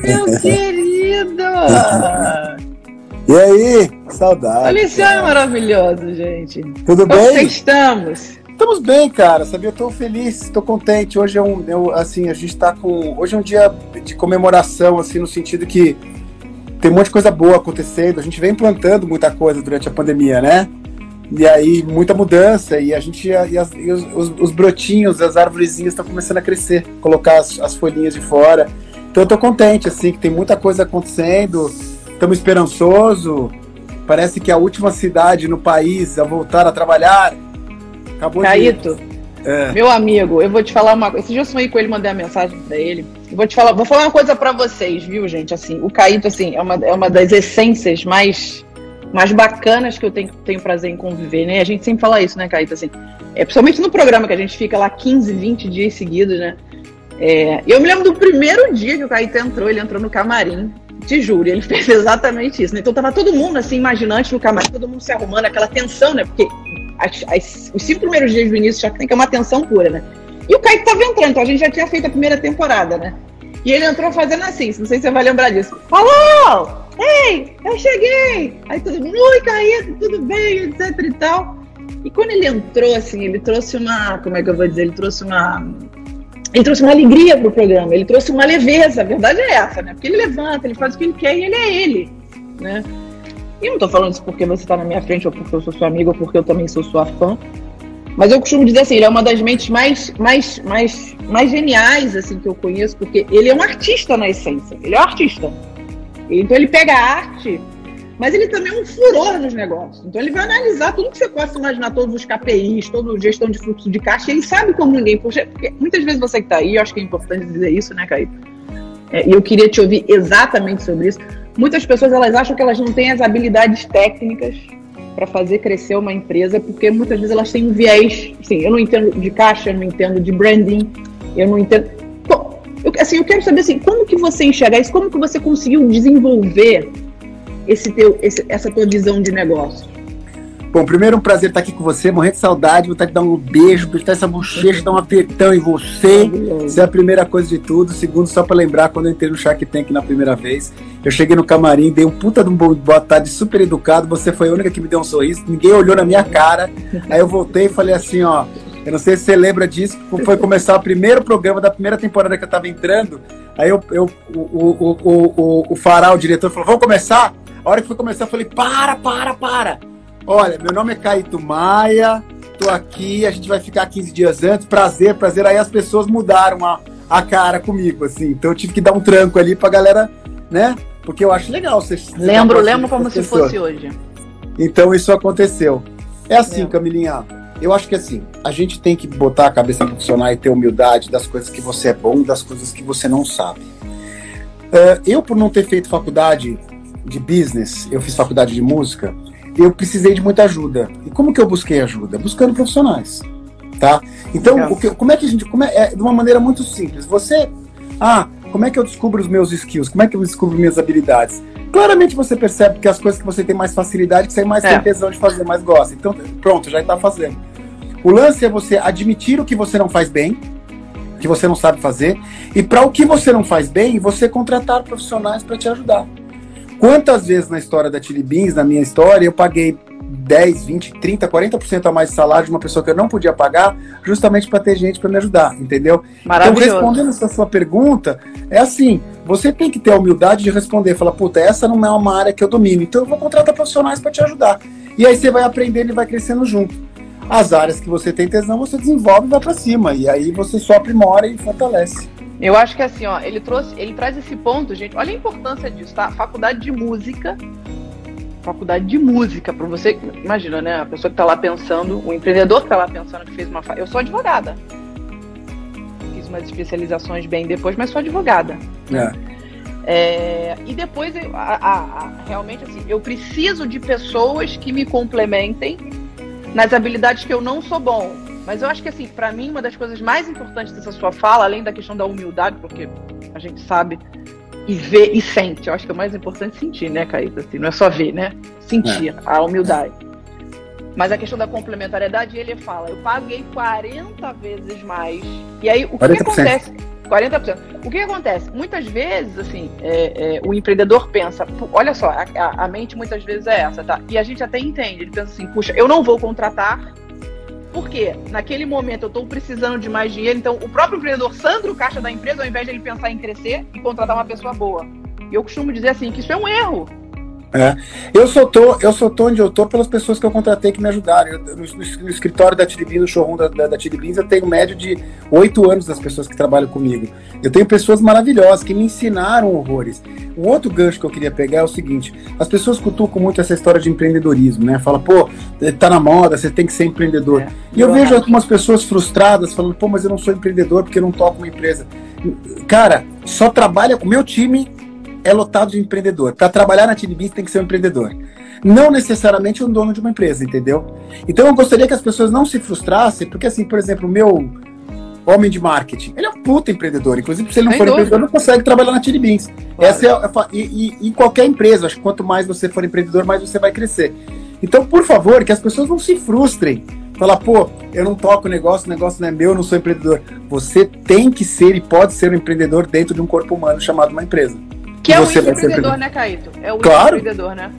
Meu querido! E aí? Saudade. É maravilhoso, gente. Tudo Como bem? estamos? Estamos bem, cara. Sabia? Eu tô feliz, tô contente. Hoje é um, eu, assim, a gente tá com. Hoje é um dia de comemoração, assim, no sentido que tem um monte de coisa boa acontecendo. A gente vem plantando muita coisa durante a pandemia, né? E aí, muita mudança, e a gente. E, as, e os, os, os, brotinhos, as árvorezinhas estão começando a crescer, colocar as, as folhinhas de fora. Então eu tô contente, assim, que tem muita coisa acontecendo. Estamos esperançoso. Parece que a última cidade no país a voltar a trabalhar acabou Caíto, de... é. meu amigo, eu vou te falar uma coisa. Esse dia eu sonhei com ele, mandei uma mensagem para ele. Eu vou te falar, vou falar uma coisa para vocês, viu, gente? Assim, o Caíto, assim, é uma, é uma das essências mais mais bacanas que eu tenho, tenho prazer em conviver, né? A gente sempre fala isso, né, Caíto? Assim, é, principalmente no programa que a gente fica lá 15, 20 dias seguidos, né? É, eu me lembro do primeiro dia que o Caíto entrou, ele entrou no camarim, te juro, ele fez exatamente isso. Né? Então tava todo mundo assim, imaginante no camarim, todo mundo se arrumando, aquela tensão, né? Porque as, as, os cinco primeiros dias do início já tem que é uma tensão pura, né? E o Caíto tava entrando, então a gente já tinha feito a primeira temporada, né? E ele entrou fazendo assim, não sei se você vai lembrar disso. Alô! Ei, eu cheguei! Aí todo mundo, oi, Caíto, tudo bem, etc e tal. E quando ele entrou, assim, ele trouxe uma, como é que eu vou dizer, ele trouxe uma, ele trouxe uma alegria pro programa, ele trouxe uma leveza, a verdade é essa, né? Porque ele levanta, ele faz o que ele quer e ele é ele, né? E não tô falando isso porque você tá na minha frente ou porque eu sou sua amiga ou porque eu também sou sua fã, mas eu costumo dizer assim, ele é uma das mentes mais, mais, mais, mais geniais assim que eu conheço, porque ele é um artista na essência. Ele é um artista. Então ele pega a arte, mas ele também é um furor nos negócios. Então ele vai analisar tudo que você possa imaginar, todos os KPIs, toda a gestão de fluxo de caixa, ele sabe como ninguém. Porque muitas vezes você que está aí, eu acho que é importante dizer isso, né, Caio? É, e eu queria te ouvir exatamente sobre isso. Muitas pessoas elas acham que elas não têm as habilidades técnicas para fazer crescer uma empresa, porque muitas vezes elas têm um viés. Assim, eu não entendo de caixa, eu não entendo de branding, eu não entendo. Eu, assim, eu quero saber assim, como que você enxerga isso, como que você conseguiu desenvolver esse teu, esse, essa tua visão de negócio? Bom, primeiro é um prazer estar aqui com você, morrendo de saudade, vontade de dar um beijo, apertar essa bochecha, dar um apertão em você. Isso é a primeira coisa de tudo. Segundo, só para lembrar, quando eu entrei no Shark Tank na primeira vez, eu cheguei no camarim, dei um puta de um boa tarde, super educado. Você foi a única que me deu um sorriso, ninguém olhou na minha cara. Aí eu voltei e falei assim: ó, eu não sei se você lembra disso, foi começar o primeiro programa da primeira temporada que eu tava entrando. Aí eu, eu o, o, o, o, o Fará, o diretor, falou: vamos começar? A hora que foi começar, eu falei: para, para, para. Olha, meu nome é Caíto Maia, tô aqui, a gente vai ficar 15 dias antes. Prazer, prazer. Aí as pessoas mudaram a, a cara comigo, assim. Então eu tive que dar um tranco ali pra galera, né? Porque eu acho legal você. Lembro, lembro como se fosse hoje. Então isso aconteceu. É assim, Camilinha. Eu acho que assim, a gente tem que botar a cabeça profissional e ter humildade das coisas que você é bom das coisas que você não sabe. Uh, eu, por não ter feito faculdade de business, eu fiz faculdade de música, eu precisei de muita ajuda. E como que eu busquei ajuda? Buscando profissionais, tá? Então, que, como é que a gente, como é, é, de uma maneira muito simples. Você, ah, como é que eu descubro os meus skills? Como é que eu descubro minhas habilidades? Claramente você percebe que as coisas que você tem mais facilidade, que você mais é. tem tesão de fazer, mais gosta. Então, pronto, já está fazendo. O lance é você admitir o que você não faz bem, que você não sabe fazer, e para o que você não faz bem, você contratar profissionais para te ajudar. Quantas vezes na história da Chili Beans, na minha história, eu paguei 10, 20, 30, 40% a mais de salário de uma pessoa que eu não podia pagar, justamente para ter gente para me ajudar, entendeu? Então, respondendo essa sua pergunta, é assim: você tem que ter a humildade de responder, falar, puta, essa não é uma área que eu domino, então eu vou contratar profissionais para te ajudar. E aí você vai aprendendo e vai crescendo junto. As áreas que você tem tesão, você desenvolve e vai para cima. E aí você só aprimora e fortalece. Eu acho que assim, ó, ele trouxe, ele traz esse ponto, gente. Olha a importância disso, tá? Faculdade de música. Faculdade de música, para você, imagina, né? A pessoa que tá lá pensando, o empreendedor que tá lá pensando que fez uma. Eu sou advogada. Fiz umas especializações bem depois, mas sou advogada. É. É, e depois, a, a, a, realmente, assim, eu preciso de pessoas que me complementem nas habilidades que eu não sou bom. Mas eu acho que, assim, para mim, uma das coisas mais importantes dessa sua fala, além da questão da humildade, porque a gente sabe e vê e sente. Eu acho que é o mais importante sentir, né, Caíta? Assim, não é só ver, né? Sentir é. a humildade. Mas a questão da complementariedade, ele fala, eu paguei 40 vezes mais. E aí, o que, que acontece? 40%. O que acontece? Muitas vezes, assim, é, é, o empreendedor pensa, olha só, a, a, mente muitas vezes é essa, tá? E a gente até entende, ele pensa assim, puxa, eu não vou contratar, porque naquele momento eu estou precisando de mais dinheiro, então o próprio empreendedor sangra o caixa da empresa ao invés de ele pensar em crescer e contratar uma pessoa boa. E eu costumo dizer assim, que isso é um erro. É. Eu só tô, eu só tô onde eu tô pelas pessoas que eu contratei que me ajudaram. Eu, no, no, escritório da Tiribins, no showroom da, da, da eu tenho médio de oito anos das pessoas que trabalham comigo. Eu tenho pessoas maravilhosas que me ensinaram horrores. O outro gancho que eu queria pegar é o seguinte: as pessoas cutucam muito essa história de empreendedorismo, né? Fala, pô, tá na moda, você tem que ser empreendedor. É. E eu, eu vejo algumas pessoas frustradas falando, pô, mas eu não sou empreendedor porque eu não toco uma empresa. Cara, só trabalha com meu time é lotado de empreendedor. Para trabalhar na Tilibins tem que ser um empreendedor. Não necessariamente um dono de uma empresa, entendeu? Então eu gostaria que as pessoas não se frustrassem, porque assim, por exemplo, o meu homem de marketing, ele é um puta empreendedor. Inclusive, se ele não for empreendedor, não consegue trabalhar na Tilibins. Claro. Essa é, a, e, e, em qualquer empresa, acho que quanto mais você for empreendedor, mais você vai crescer. Então, por favor, que as pessoas não se frustrem. Falar, pô, eu não toco o negócio, o negócio não é meu, eu não sou empreendedor. Você tem que ser e pode ser um empreendedor dentro de um corpo humano chamado uma empresa. Que é o empreendedor, né, Caíto? É o claro. empreendedor, né?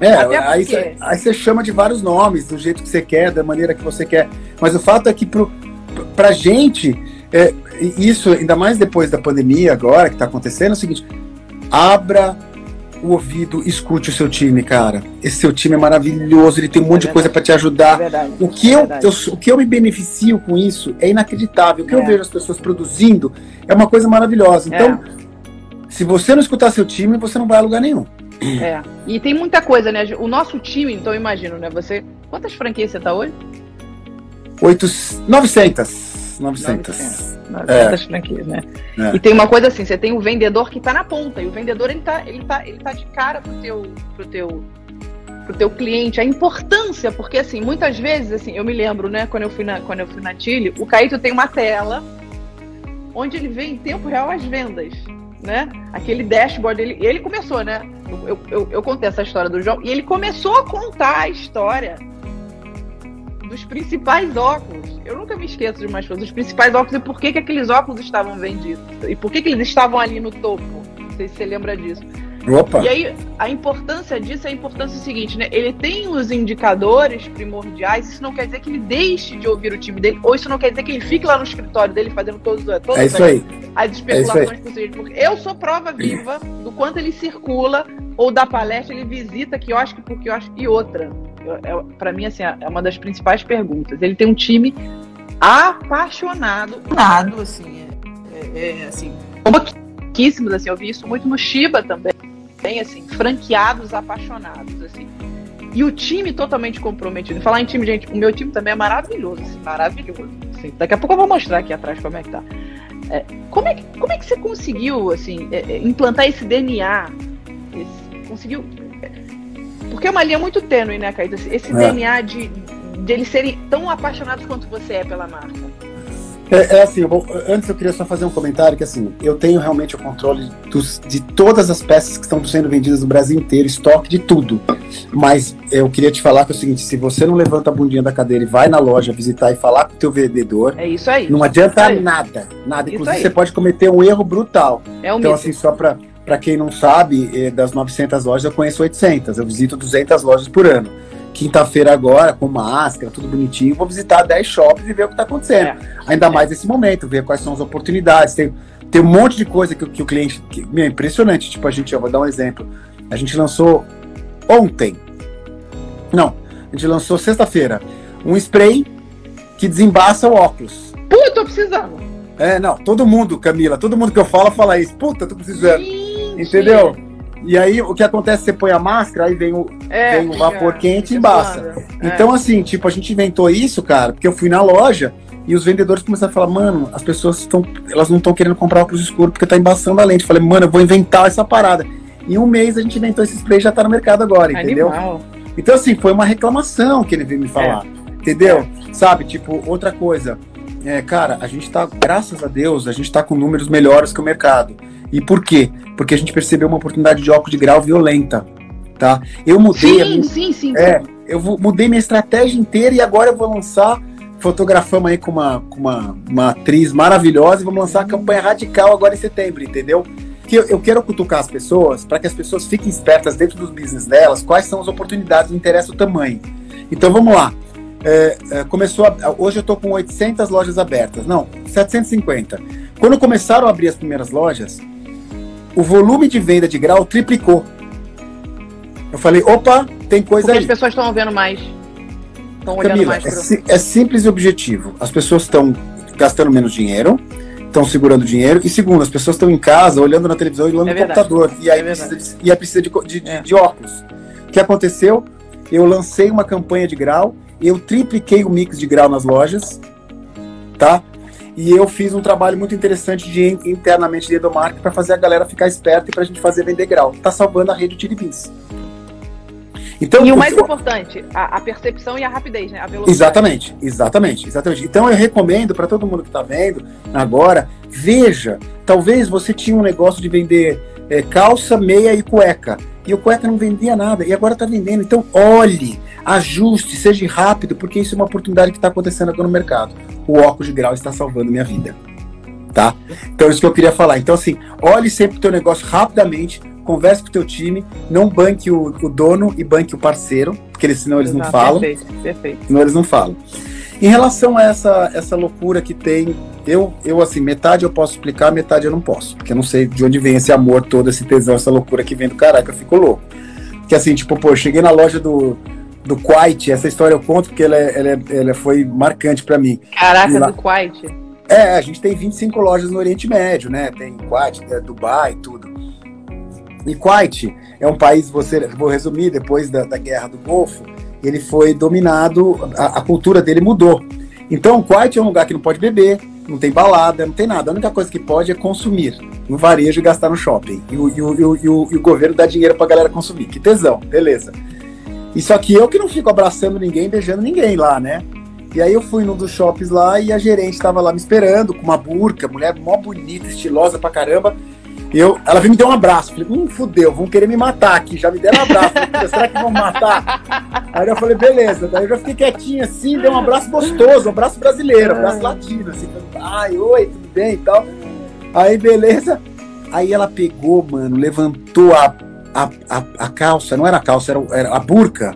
É, aí você, aí você chama de vários nomes, do jeito que você quer, da maneira que você quer. Mas o fato é que pro, pra gente, é, isso, ainda mais depois da pandemia agora que tá acontecendo, é o seguinte, abra o ouvido, escute o seu time, cara. Esse seu time é maravilhoso, ele tem um monte é de coisa para te ajudar. É verdade, o, que é eu, eu, o que eu me beneficio com isso é inacreditável. O que eu é. vejo as pessoas produzindo é uma coisa maravilhosa. Então, é. Se você não escutar seu time, você não vai a lugar nenhum. É. E tem muita coisa, né? O nosso time, então eu imagino, né? Você. Quantas franquias você tá hoje? Oito. 900. 900. 900, é. franquias, né? É. E tem uma coisa assim, você tem o vendedor que tá na ponta, e o vendedor ele tá, ele tá, ele tá de cara pro teu, pro teu, pro teu cliente, a importância, porque assim, muitas vezes, assim, eu me lembro, né, quando eu fui na, quando eu fui na Chile, o Caíto tem uma tela onde ele vê em tempo real as vendas né? Aquele dashboard, ele, ele começou, né? Eu, eu, eu contei essa história do João, e ele começou a contar a história dos principais óculos. Eu nunca me esqueço de umas coisas, dos principais óculos e por que, que aqueles óculos estavam vendidos. E por que, que eles estavam ali no topo. Não sei se você lembra disso. Opa. E aí, a importância disso é a importância seguinte, né? Ele tem os indicadores primordiais, isso não quer dizer que ele deixe de ouvir o time dele, ou isso não quer dizer que ele fique lá no escritório dele fazendo todos, todas é isso aí. as especulações é possíveis. Porque eu sou prova viva do quanto ele circula, ou da palestra, ele visita que eu acho que porque eu acho. E outra, é, para mim, assim, é uma das principais perguntas. Ele tem um time apaixonado, nada, assim, é, é, é assim, pouquíssimos, assim, eu vi isso muito no Shiba também bem assim, franqueados apaixonados, assim. E o time totalmente comprometido. Falar em time, gente, o meu time também é maravilhoso, assim, maravilhoso. Assim. Daqui a pouco eu vou mostrar aqui atrás como é que tá. É, como, é que, como é que você conseguiu, assim, é, é implantar esse DNA? Esse, conseguiu... Porque é uma linha muito tênue, né, Caíto? Esse é. DNA de, de eles serem tão apaixonados quanto você é pela marca. É, é assim, antes eu queria só fazer um comentário que assim, eu tenho realmente o controle dos, de todas as peças que estão sendo vendidas no Brasil inteiro, estoque de tudo. Mas eu queria te falar que é o seguinte, se você não levanta a bundinha da cadeira e vai na loja visitar e falar com o teu vendedor, é isso aí. Não adianta nada, nada. Inclusive você pode cometer um erro brutal. É um então mito. assim, só para para quem não sabe, eh, das 900 lojas eu conheço 800, eu visito 200 lojas por ano quinta-feira agora, com máscara, tudo bonitinho, vou visitar 10 shops e ver o que está acontecendo. É. Ainda é. mais nesse momento, ver quais são as oportunidades. Tem, tem um monte de coisa que, que o cliente. Que, é impressionante. Tipo, a gente, eu vou dar um exemplo. A gente lançou ontem. Não, a gente lançou sexta-feira um spray que desembaça o óculos. Puta, tô precisando. É, não, todo mundo, Camila, todo mundo que eu falo fala isso. Puta, tô precisando. Gente. Entendeu? E aí o que acontece? Você põe a máscara, aí vem o, é, vem o vapor quente e embaça. É. Então, assim, tipo, a gente inventou isso, cara, porque eu fui na loja e os vendedores começaram a falar, mano, as pessoas estão. Elas não estão querendo comprar óculos escuros porque tá embaçando a lente. Eu falei, mano, eu vou inventar essa parada. Em um mês a gente inventou esse spray já tá no mercado agora, entendeu? Animal. Então, assim, foi uma reclamação que ele veio me falar. É. Entendeu? É. Sabe, tipo, outra coisa. É, cara, a gente tá, graças a Deus, a gente tá com números melhores que o mercado. E por quê? Porque a gente percebeu uma oportunidade de óculos de grau violenta. Tá? Eu mudei. Sim, minha, sim, sim. É, eu mudei minha estratégia inteira e agora eu vou lançar fotografamos aí com uma, com uma, uma atriz maravilhosa e vamos lançar a campanha radical agora em setembro, entendeu? Que eu, eu quero cutucar as pessoas para que as pessoas fiquem espertas dentro dos business delas, quais são as oportunidades, não interessa o tamanho. Então vamos lá. É, é, começou a, hoje eu estou com 800 lojas abertas, não, 750. Quando começaram a abrir as primeiras lojas, o volume de venda de grau triplicou. Eu falei, opa, tem coisa Porque aí. as pessoas estão vendo mais. Estão olhando mais é, pro... si- é simples e objetivo. As pessoas estão gastando menos dinheiro, estão segurando dinheiro. E segundo, as pessoas estão em casa, olhando na televisão e olhando É no computador. E aí É precisa, de, e aí precisa de- de- É. de óculos. O que aconteceu? Eu lancei uma campanha de grau, eu tripliquei o mix de grau nas lojas, tá? E eu fiz um trabalho muito interessante de in- internamente de Edomark para fazer a galera ficar esperta e para a gente fazer vender grau. Tá salvando a rede de Tiribins. Então, E o mais eu- importante, a, a percepção e a rapidez, né? A velocidade. Exatamente, exatamente, exatamente. Então eu recomendo para todo mundo que está vendo agora, veja, talvez você tinha um negócio de vender é, calça, meia e cueca. E o cueca não vendia nada, e agora está vendendo. Então olhe, ajuste, seja rápido, porque isso é uma oportunidade que está acontecendo agora no mercado. O óculos de grau está salvando minha vida. Tá? Então é isso que eu queria falar. Então, assim, olhe sempre o teu negócio rapidamente, converse com o teu time, não banque o, o dono e banque o parceiro, porque eles, senão eles não Exato, falam Perfeito, perfeito. senão eles não falam. Em relação a essa, essa loucura que tem, eu, eu assim, metade eu posso explicar, metade eu não posso. Porque eu não sei de onde vem esse amor todo, esse tesão, essa loucura que vem do caraca, eu fico louco. Que assim, tipo, pô, eu cheguei na loja do, do Quite, essa história eu conto porque ela, é- ela, é- ela foi marcante pra mim. Caraca, lá- do Quiet. É, a gente tem 25 lojas no Oriente Médio, né? Tem Kuwait, é, Dubai, tudo. E Kuwait é um país, você, vou resumir, depois da, da guerra do Golfo, ele foi dominado, a, a cultura dele mudou. Então, Kuwait é um lugar que não pode beber, não tem balada, não tem nada. A única coisa que pode é consumir no varejo e gastar no shopping. E o, e o, e o, e o, e o governo dá dinheiro pra galera consumir. Que tesão, beleza. E só que eu que não fico abraçando ninguém, beijando ninguém lá, né? E aí eu fui num dos shoppings lá e a gerente estava lá me esperando com uma burca, mulher mó bonita, estilosa pra caramba. Eu, ela veio me dar um abraço. Falei, hum, fudeu, vão querer me matar aqui. Já me deram um abraço. Falei, "Puta, Será que vão me matar? Aí eu falei, beleza. Daí eu já fiquei quietinho assim, dei um abraço gostoso, um abraço brasileiro, um abraço latino, assim. Ai, oi, tudo bem e tal. Aí, beleza. Aí ela pegou, mano, levantou a, a, a, a calça, não era a calça, era, era a burca.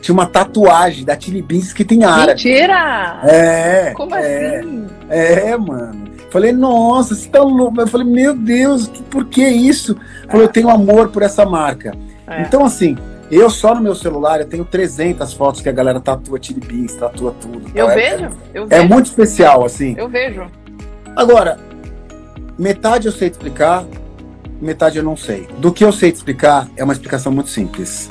Tinha uma tatuagem da Tilly Beans que tem árabe. Mentira! É. Como é, assim? É, mano. Falei, nossa, você tá louco. Eu falei, meu Deus, por que isso? Falei, eu tenho amor por essa marca. É. Então, assim, eu só no meu celular, eu tenho 300 fotos que a galera tatua Tilly Beans, tatua tudo. Eu É- vejo, eu É, vejo. muito especial, assim. Eu vejo. Agora, metade eu sei explicar, metade eu não sei. Do que eu sei te explicar, é uma explicação muito simples.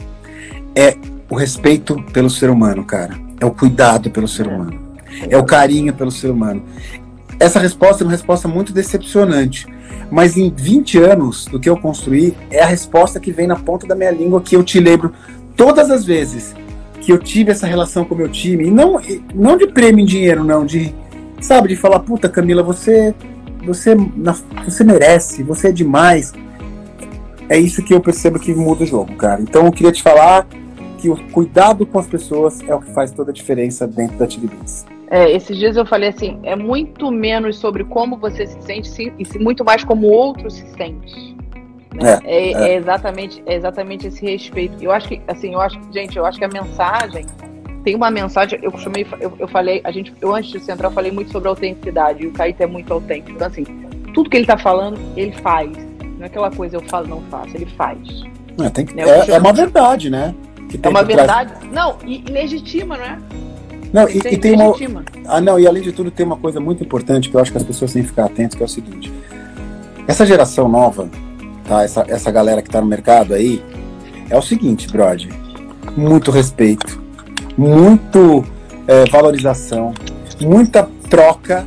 É o respeito pelo ser humano, cara. É o cuidado pelo ser humano. É o carinho pelo ser humano. Essa resposta é uma resposta muito decepcionante. Mas em 20 anos do que eu construí, é a resposta que vem na ponta da minha língua que eu te lembro todas as vezes que eu tive essa relação com o meu time. E não, não de prêmio em dinheiro, não. De, sabe, de falar, puta, Camila, você, você, você merece, você é demais. É isso que eu percebo que muda o jogo, cara. Então eu queria te falar que o cuidado com as pessoas é o que faz toda a diferença dentro da Biz. É, esses dias eu falei assim, é muito menos sobre como você se sente e muito mais como o outro se sente. né? É, é exatamente, é exatamente esse respeito. Eu acho que, assim, eu acho, gente, eu acho que a mensagem tem uma mensagem. Eu costumei, eu, eu falei, a gente, eu antes de central falei muito sobre autenticidade. E o Caíto é muito autêntico. Então, assim, tudo que ele tá falando, ele faz. Não é aquela coisa eu falo, não faço. Ele faz. É, tem que- É, eu é- é uma verdade, né? É uma por trás. verdade. Não, e, e legitima, não é? Não, e, Tem- e tem uma. Ah, não, e além de tudo, tem uma coisa muito importante que eu acho que as pessoas têm que ficar atentas, que é o seguinte. Essa geração nova, tá? Essa, essa galera que tá no mercado aí, é o seguinte, brother. Muito respeito, muito é, valorização, muita troca,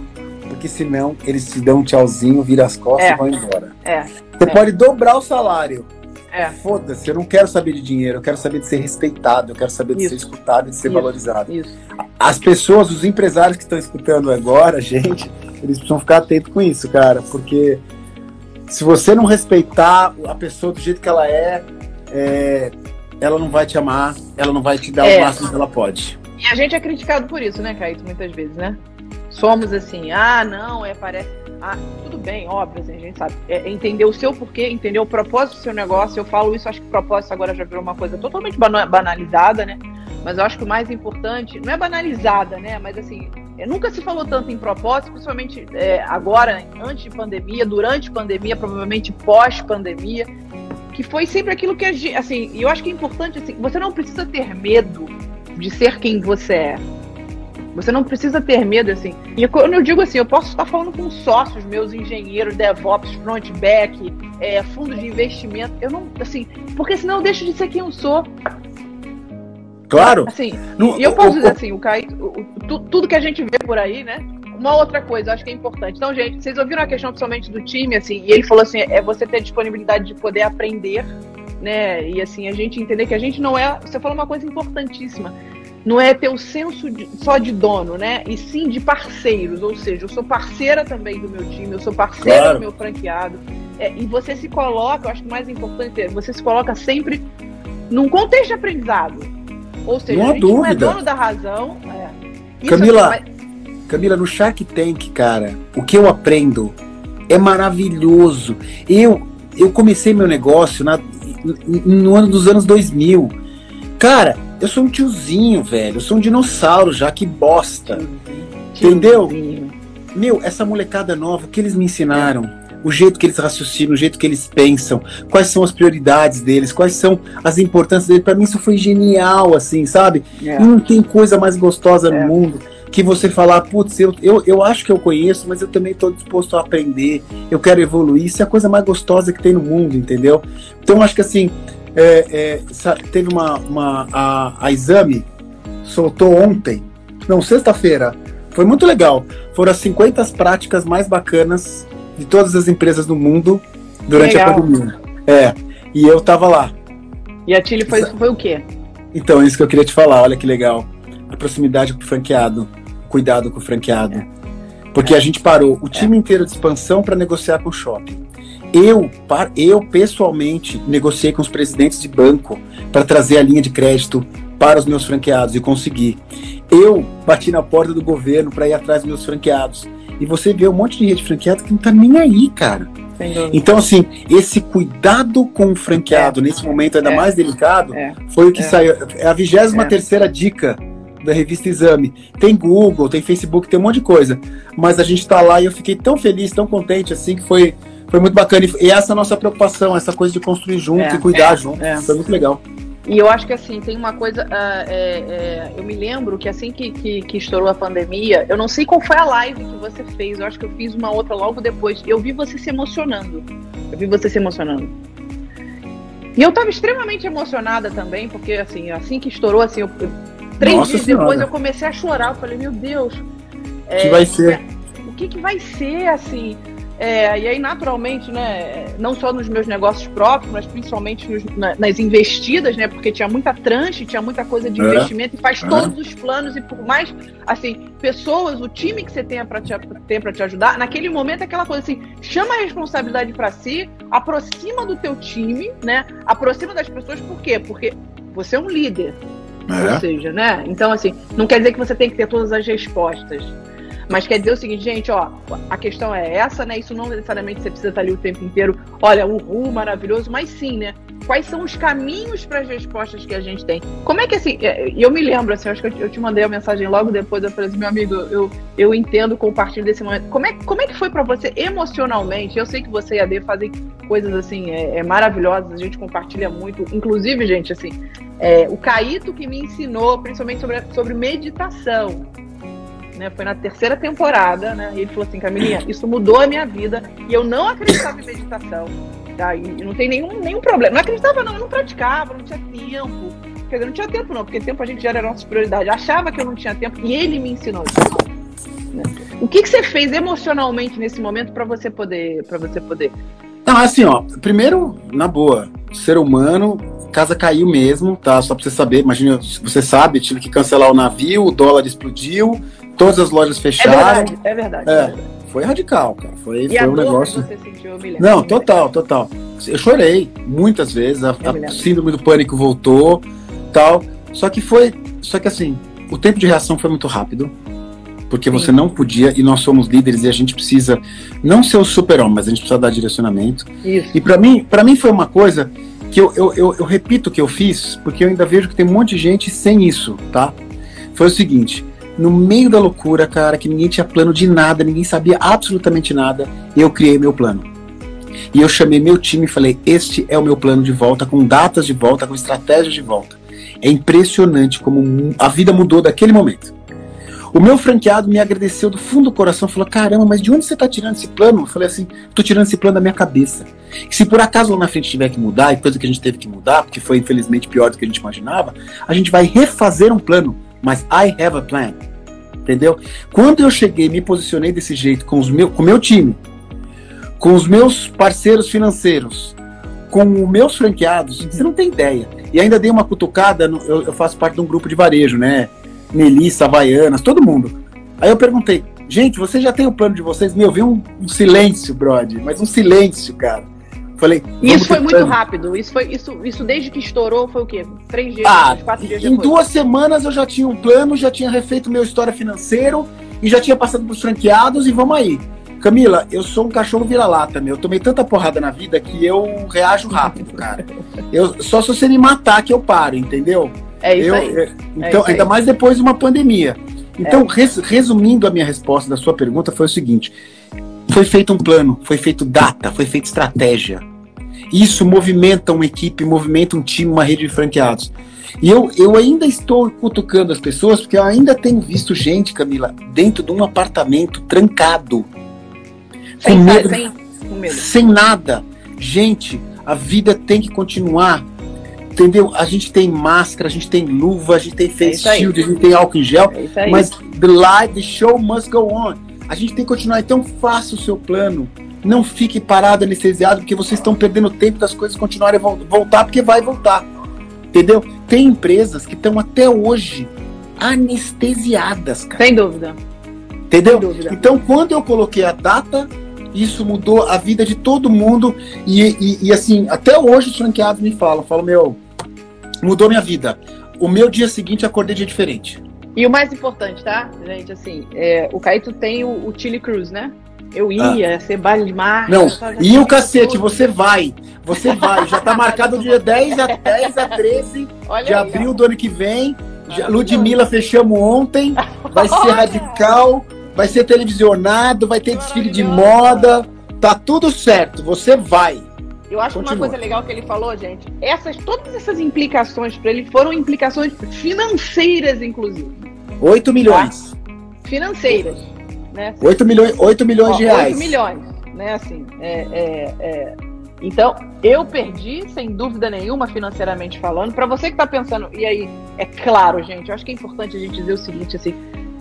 porque senão eles te dão um tchauzinho, viram as costas É. e vão embora. É, Você É. pode dobrar o salário. é. Foda-se, eu não quero saber de dinheiro, eu quero saber de ser respeitado, eu quero saber de Isso. ser escutado e de ser Isso. valorizado Isso. as pessoas, os empresários que estão escutando agora, gente, eles precisam ficar atentos com isso, cara, porque se você não respeitar a pessoa do jeito que ela é, é, ela não vai te amar, ela não vai te dar É. o máximo que ela pode. E a gente é criticado por isso, né, Caíto, muitas vezes, né? Somos assim, ah, não, é, parece. Ah, tudo bem, óbvio, assim, a gente sabe. É, entender o seu porquê, entender o propósito do seu negócio. Eu falo isso, acho que o propósito agora já virou uma coisa totalmente banalizada, né? Mas eu acho que o mais importante, não é banalizada, né? Mas assim, é, nunca se falou tanto em propósito, principalmente é, agora, antes de pandemia, durante pandemia, provavelmente pós-pandemia, que foi sempre aquilo que a gente, assim, e eu acho que é importante, assim, você não precisa ter medo de ser quem você é. Você não precisa ter medo, assim. E quando eu digo assim, eu posso estar falando com sócios meus, engenheiros, DevOps, front, back, é, fundos de investimento. Eu não, assim, porque senão eu deixo de ser quem eu sou. Claro. Assim, e eu posso o, dizer assim, o Caio, o, tudo que a gente vê por aí, né? Uma outra coisa, acho que é importante. Então, gente, vocês ouviram a questão principalmente do time, assim, e ele falou assim, é você ter disponibilidade de poder aprender, né? E assim, a gente entender que a gente não é. Você falou uma coisa importantíssima não é ter o senso de, só de dono, né? E sim de parceiros. Ou seja, eu sou parceira também do meu time, eu sou parceira claro. do meu franqueado. É, e você se coloca, eu acho que o mais importante é, você se coloca sempre num contexto de aprendizado. Ou seja, não a gente dúvida. não é dono da razão. É. Camila, é Camila, no Shark Tank, cara, o que eu aprendo é maravilhoso. Eu, eu comecei meu negócio na, no ano dos anos 2000. Cara, eu sou um tiozinho, velho. Eu sou um dinossauro já, que bosta. Entendeu? Meu, essa molecada nova, o que eles me ensinaram? O jeito que eles raciocinam, o jeito que eles pensam, quais são as prioridades deles, quais são as importâncias deles. Para mim, isso foi genial, assim, sabe? É. Não tem coisa mais gostosa é. no mundo que você falar, putz, eu, eu, eu acho que eu conheço, mas eu também estou disposto a aprender, eu quero evoluir. Isso é a coisa mais gostosa que tem no mundo, entendeu? Então, acho que assim, é, é, teve uma, uma a, a, Exame soltou ontem, não, sexta-feira. Foi muito legal. Foram as 50 práticas mais bacanas de todas as empresas do mundo durante legal. a pandemia. É, e eu tava lá. E a Chile foi, foi o quê? Então, é isso que eu queria te falar, olha que legal. A proximidade com o franqueado, cuidado com o franqueado. É. Porque é. a gente parou o time inteiro de expansão para negociar com o shopping. Eu, eu pessoalmente negociei com os presidentes de banco para trazer a linha de crédito para os meus franqueados e consegui. Eu bati na porta do governo para ir atrás dos meus franqueados. E você vê um monte de rede franqueada que não tá nem aí, cara. Então, assim, esse cuidado com o franqueado é. nesse momento ainda é. mais delicado é. foi o que é. saiu. É a 23 é. terceira dica da revista Exame. Tem Google, tem Facebook, tem um monte de coisa. Mas a gente está lá e eu fiquei tão feliz, tão contente, assim, que foi foi muito bacana. E essa é a nossa preocupação, essa coisa de construir junto é, e cuidar é, junto. É. Foi muito legal. E eu acho que assim, tem uma coisa. Uh, é, é, eu me lembro que assim que, que, que, estourou a pandemia, eu não sei qual foi a live que você fez, eu acho que eu fiz uma outra logo depois. Eu vi você se emocionando. Eu vi você se emocionando. E eu tava extremamente emocionada também, porque assim, assim que estourou, assim, eu, eu, três Nossa dias senhora. depois eu comecei a chorar. Eu falei, meu Deus. O que vai ser? O que, que vai ser, assim? É, e aí, naturalmente, né, não só nos meus negócios próprios, mas principalmente nos, na, nas investidas, né, porque tinha muita tranche, tinha muita coisa de é. investimento e faz é. todos os planos e por mais, assim, pessoas, o time que você tenha para te, tem para te ajudar, naquele momento é aquela coisa assim, chama a responsabilidade para si, aproxima do teu time, né, aproxima das pessoas, por quê? Porque você é um líder, é. ou seja, né, então assim, não quer dizer que você tem que ter todas as respostas, mas quer dizer o seguinte, gente, ó, a questão é essa, né? Isso não necessariamente você precisa estar ali o tempo inteiro, olha, uhul, maravilhoso, mas sim, né? Quais são os caminhos para as respostas que a gente tem? Como é que assim, é, eu me lembro, assim, acho que eu te mandei a mensagem logo depois, eu falei assim, meu amigo, eu, eu entendo, compartilho desse momento. Como é, como é que foi para você emocionalmente? Eu sei que você e a D fazem coisas assim, é, é maravilhosas, a gente compartilha muito. Inclusive, gente, assim, é, o Caíto que me ensinou, principalmente sobre, sobre meditação né? Foi na terceira temporada, né? E ele falou assim, Camilinha, isso mudou a minha vida e eu não acreditava em meditação. Tá? E não tem nenhum, nenhum problema. Não acreditava, não, eu não praticava, não tinha tempo. Quer dizer, não tinha tempo, não, porque tempo a gente já era a nossa prioridade. Achava que eu não tinha tempo e ele me ensinou isso. Né? O que, que você fez emocionalmente nesse momento para você poder para você poder? Ah, assim, ó. Primeiro, na boa, ser humano, casa caiu mesmo, tá? Só pra você saber, imagina, você sabe, tive que cancelar o navio, o dólar explodiu, Todas as lojas fecharam. É verdade, é verdade. É, é verdade. Foi radical, cara. Foi, foi um negócio. Sentiu, Não, total, total. Eu chorei muitas vezes, a, a síndrome do pânico voltou, tal. Só que foi, só que assim, o tempo de reação foi muito rápido, porque Sim. você não podia, e nós somos líderes e a gente precisa não ser o super-homem, mas a gente precisa dar direcionamento. Isso. E para mim, para mim foi uma coisa que eu, eu, eu, eu repito que eu fiz, porque eu ainda vejo que tem um monte de gente sem isso, tá? Foi o seguinte, no meio da loucura, cara, que ninguém tinha plano de nada, ninguém sabia absolutamente nada, eu criei meu plano. E eu chamei meu time e falei: Este é o meu plano de volta, com datas de volta, com estratégias de volta. É impressionante como a vida mudou daquele momento. O meu franqueado me agradeceu do fundo do coração, falou: Caramba, mas de onde você está tirando esse plano? Eu falei assim: Estou tirando esse plano da minha cabeça. E se por acaso lá na frente tiver que mudar, e coisa que a gente teve que mudar, porque foi infelizmente pior do que a gente imaginava, a gente vai refazer um plano. Mas I have a plan entendeu? Quando eu cheguei, me posicionei desse jeito com os meu, com o meu time, com os meus parceiros financeiros, com os meus franqueados, você não tem ideia. E ainda dei uma cutucada, no, eu, eu, faço parte de um grupo de varejo, né? Melissa, Havaianas, todo mundo. Aí eu perguntei, gente, você já tem o plano de vocês? Meu, vi um, um silêncio, brother, mas um silêncio, cara. Falei, isso foi muito rápido. Isso foi isso, isso desde que estourou foi o quê? Três dias, ah, quatro dias Em depois. duas semanas eu já tinha um plano, já tinha refeito meu história financeiro e já tinha passado para os franqueados e vamos aí. Camila, eu sou um cachorro vira-lata, meu. Eu tomei tanta porrada na vida que eu reajo rápido, cara. Eu, só se você me matar que eu paro, entendeu? É isso eu, aí. Eu, então, é ainda aí. mais depois de uma pandemia. Então, é. res, resumindo a minha resposta da sua pergunta, foi o seguinte: foi feito um plano, foi feito data, foi feita estratégia. Isso movimenta uma equipe, movimenta um time, uma rede de franqueados. E eu, eu ainda estou cutucando as pessoas, porque eu ainda tenho visto gente, Camila, dentro de um apartamento trancado. Sem, com medo, sem, com medo. sem nada. Gente, a vida tem que continuar. Entendeu? A gente tem máscara, a gente tem luva, a gente tem face é shield, a gente tem álcool em gel. É mas the life, the show must go on. A gente tem que continuar. Então faça o seu plano não fique parado, anestesiado, porque vocês estão perdendo tempo das coisas continuarem a voltar, porque vai voltar. Entendeu? Tem empresas que estão até hoje anestesiadas, cara. Sem dúvida. Entendeu? Sem dúvida. Então, quando eu coloquei a data, isso mudou a vida de todo mundo. E, e, e assim, até hoje os franqueados me falam, falam, meu, mudou minha vida. O meu dia seguinte acordei dia diferente. E o mais importante, tá, gente, assim, é, o Caíto tem o, o Chili Cruise, né? Eu ah. ia, ah. ser baile de mar. Não, e o cacete, tudo. você vai. Você vai. Já tá marcado o dia 10 a 10 a 13 Olha de aí, abril ó. do ano que vem. Já, Ludmilla fechamos ontem. Vai ser radical, vai ser televisionado, vai ter desfile de moda. Tá tudo certo, você vai. Eu acho Continua. uma coisa legal que ele falou, gente. Essas, todas essas implicações para ele foram implicações financeiras, inclusive. 8 milhões. Tá? Financeiras. Né? 8 milhões, 8 milhões Ó, de reais. 8 milhões, né? Assim, é, é, é... Então, eu perdi, sem dúvida nenhuma, financeiramente falando. Para você que está pensando, e aí, é claro, gente, eu acho que é importante a gente dizer o seguinte, assim,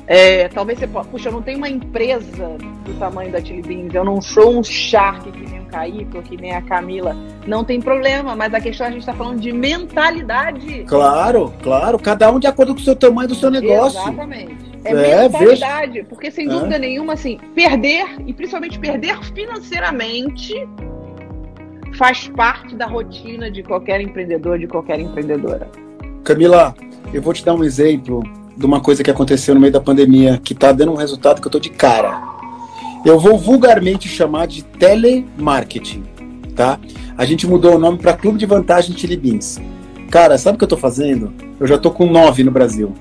é, talvez você possa, puxa, eu não tenho uma empresa do tamanho da Chili Beans, eu não sou um Shark que nem o Caíto, que nem a Camila, não tem problema, mas a questão é a gente está falando de mentalidade. Claro, claro, cada um de acordo com o seu tamanho do seu negócio. Exatamente. É, é mentalidade, veja. porque sem dúvida é. nenhuma, assim, perder, e principalmente perder financeiramente, faz parte da rotina de qualquer empreendedor, de qualquer empreendedora. Camila, eu vou te dar um exemplo de uma coisa que aconteceu no meio da pandemia, que está dando um resultado que eu tô de cara. Eu vou vulgarmente chamar de telemarketing, tá? A gente mudou o nome para Clube de Vantagem Chili Beans. Cara, sabe o que eu tô fazendo? Eu já tô com nove no Brasil.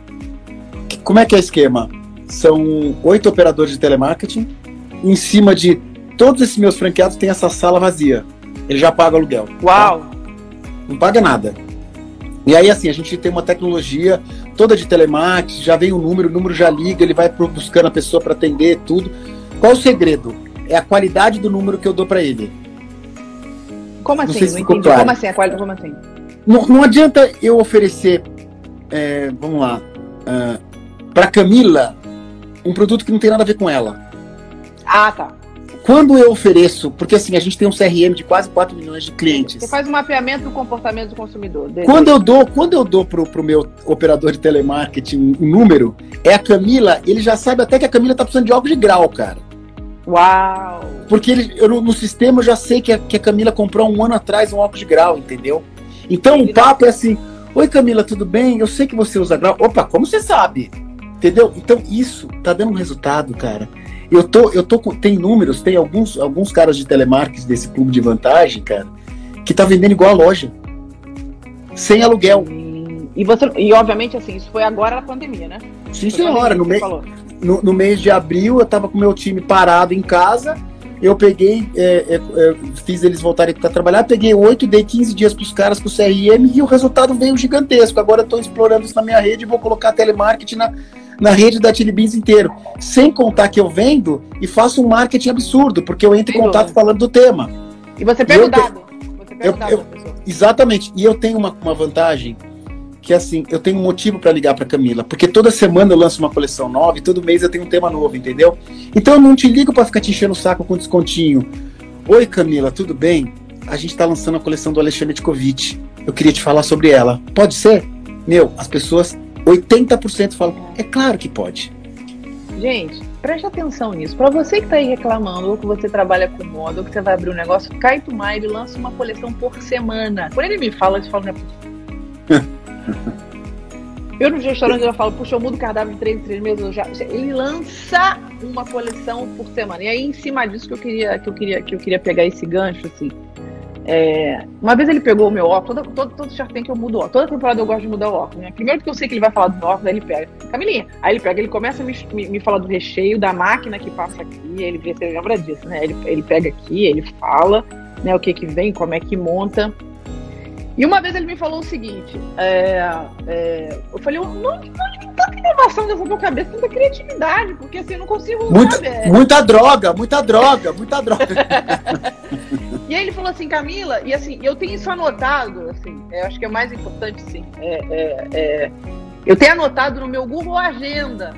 Como é que é o esquema? São oito operadores de telemarketing. Em cima de todos esses meus franqueados tem essa sala vazia. Ele já paga aluguel. Tá? Uau! Tá? Não paga nada. E aí, assim, a gente tem uma tecnologia toda de telemarketing, já vem o número, o número já liga, ele vai buscando a pessoa para atender tudo. Qual o segredo? É a qualidade do número que eu dou para ele. Como assim? Não, não entendi. Claro. Como assim? A qualidade, como assim? Não, não adianta eu oferecer, é, vamos lá, uh, para Camila um produto que não tem nada a ver com ela. Ah, tá. Quando eu ofereço, porque assim, a gente tem um CRM de quase 4 milhões de clientes. Você faz um mapeamento do comportamento do consumidor. Quando eu dou, quando eu dou pro, pro meu operador de telemarketing um número, é a Camila, ele já sabe até que a Camila tá precisando de óculos de grau, cara. Uau! Porque ele, eu, no sistema eu já sei que a, que a Camila comprou um ano atrás um óculos de grau, entendeu? Então o papo é assim, Oi, Camila, tudo bem? Eu sei que você usa grau. Opa, como você sabe? Entendeu? Então, isso tá dando resultado, cara. Eu tô, eu tô com, tem números, tem alguns, alguns caras de telemarketing desse clube de vantagem, cara, que tá vendendo igual a loja. Sem aluguel. E, você, e obviamente, assim, isso foi agora na pandemia, né? Sim, senhora. No, mei, no, no, mês de abril, eu tava com meu time parado em casa. Eu peguei, é, é, é, fiz eles voltarem para trabalhar, peguei oito, dei 15 dias para os caras com o CRM e o resultado veio gigantesco. Agora estou explorando isso na minha rede e vou colocar telemarketing na, na rede da Chili Beans inteiro. Sem contar que eu vendo e faço um marketing absurdo, porque eu entro em contato falando do tema. E você pega o dado. Você pega eu, o dado eu, exatamente. E eu tenho uma, uma vantagem que assim, eu tenho um motivo para ligar para Camila, porque toda semana eu lanço uma coleção nova e todo mês eu tenho um tema novo, entendeu? Então eu não te ligo para ficar te enchendo o saco com descontinho. Oi Camila, tudo bem? A gente está lançando a coleção do Alexandre Tikovic. Eu queria te falar sobre ela. Pode ser? Meu, as pessoas 80% falam, é claro que pode. Gente, preste atenção nisso. Para você que está aí reclamando, ou que você trabalha com moda, ou que você vai abrir um negócio, Caio Maia lança uma coleção por semana. Quando ele me fala, eu falo, não é Eu no restaurante eu falo, puxa, eu mudo o cardápio de três em três meses. Já... Ele lança uma coleção por semana. E aí, em cima disso que eu queria, que eu queria, que eu queria pegar esse gancho, assim. É... Uma vez ele pegou o meu óculos, todo, todo, Shark Tank eu mudo óculos. Toda temporada eu gosto de mudar o óculos. Né? Primeiro que eu sei que ele vai falar do óculos, aí ele pega. Camilinha. Aí ele pega, ele começa a me, me, me falar do recheio, da máquina que passa aqui. Ele vê, você lembra disso, né? Ele, ele pega aqui, ele fala, né, o que que vem, como é que monta. E uma vez ele me falou o seguinte: é, é, eu falei, não, não tanta inovação dessa tua cabeça, tanta criatividade, porque assim, eu não consigo. Sabe, é... muita droga, muita droga, muita droga. e aí ele falou assim, Camila, e assim, eu tenho isso anotado, assim, eu acho que é o mais importante, sim. É, é, é, eu tenho anotado no meu Google Agenda.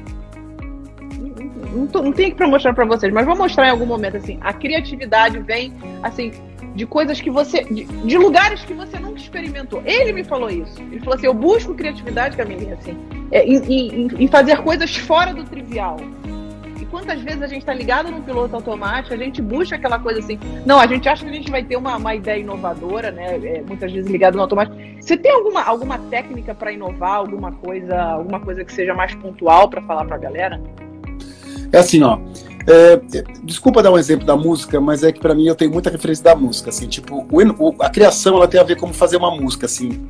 Não, não, não tenho que mostrar para vocês, mas vou mostrar em algum momento assim. A criatividade vem assim de coisas que você. De, de, lugares que você nunca experimentou. Ele me falou isso. Ele falou assim: eu busco criatividade, Camilinha, assim, é, em, em, em, fazer coisas fora do trivial. E quantas vezes a gente está ligado no piloto automático, a gente busca aquela coisa assim. Não, a gente acha que a gente vai ter uma, uma ideia inovadora, né? É, muitas vezes ligado no automático. Você tem alguma, alguma técnica para inovar, alguma coisa, alguma coisa que seja mais pontual para falar para a galera? É assim, ó. É, desculpa dar um exemplo da música, mas é que para mim eu tenho muita referência da música, assim, tipo, o, a criação ela tem a ver como fazer uma música, assim.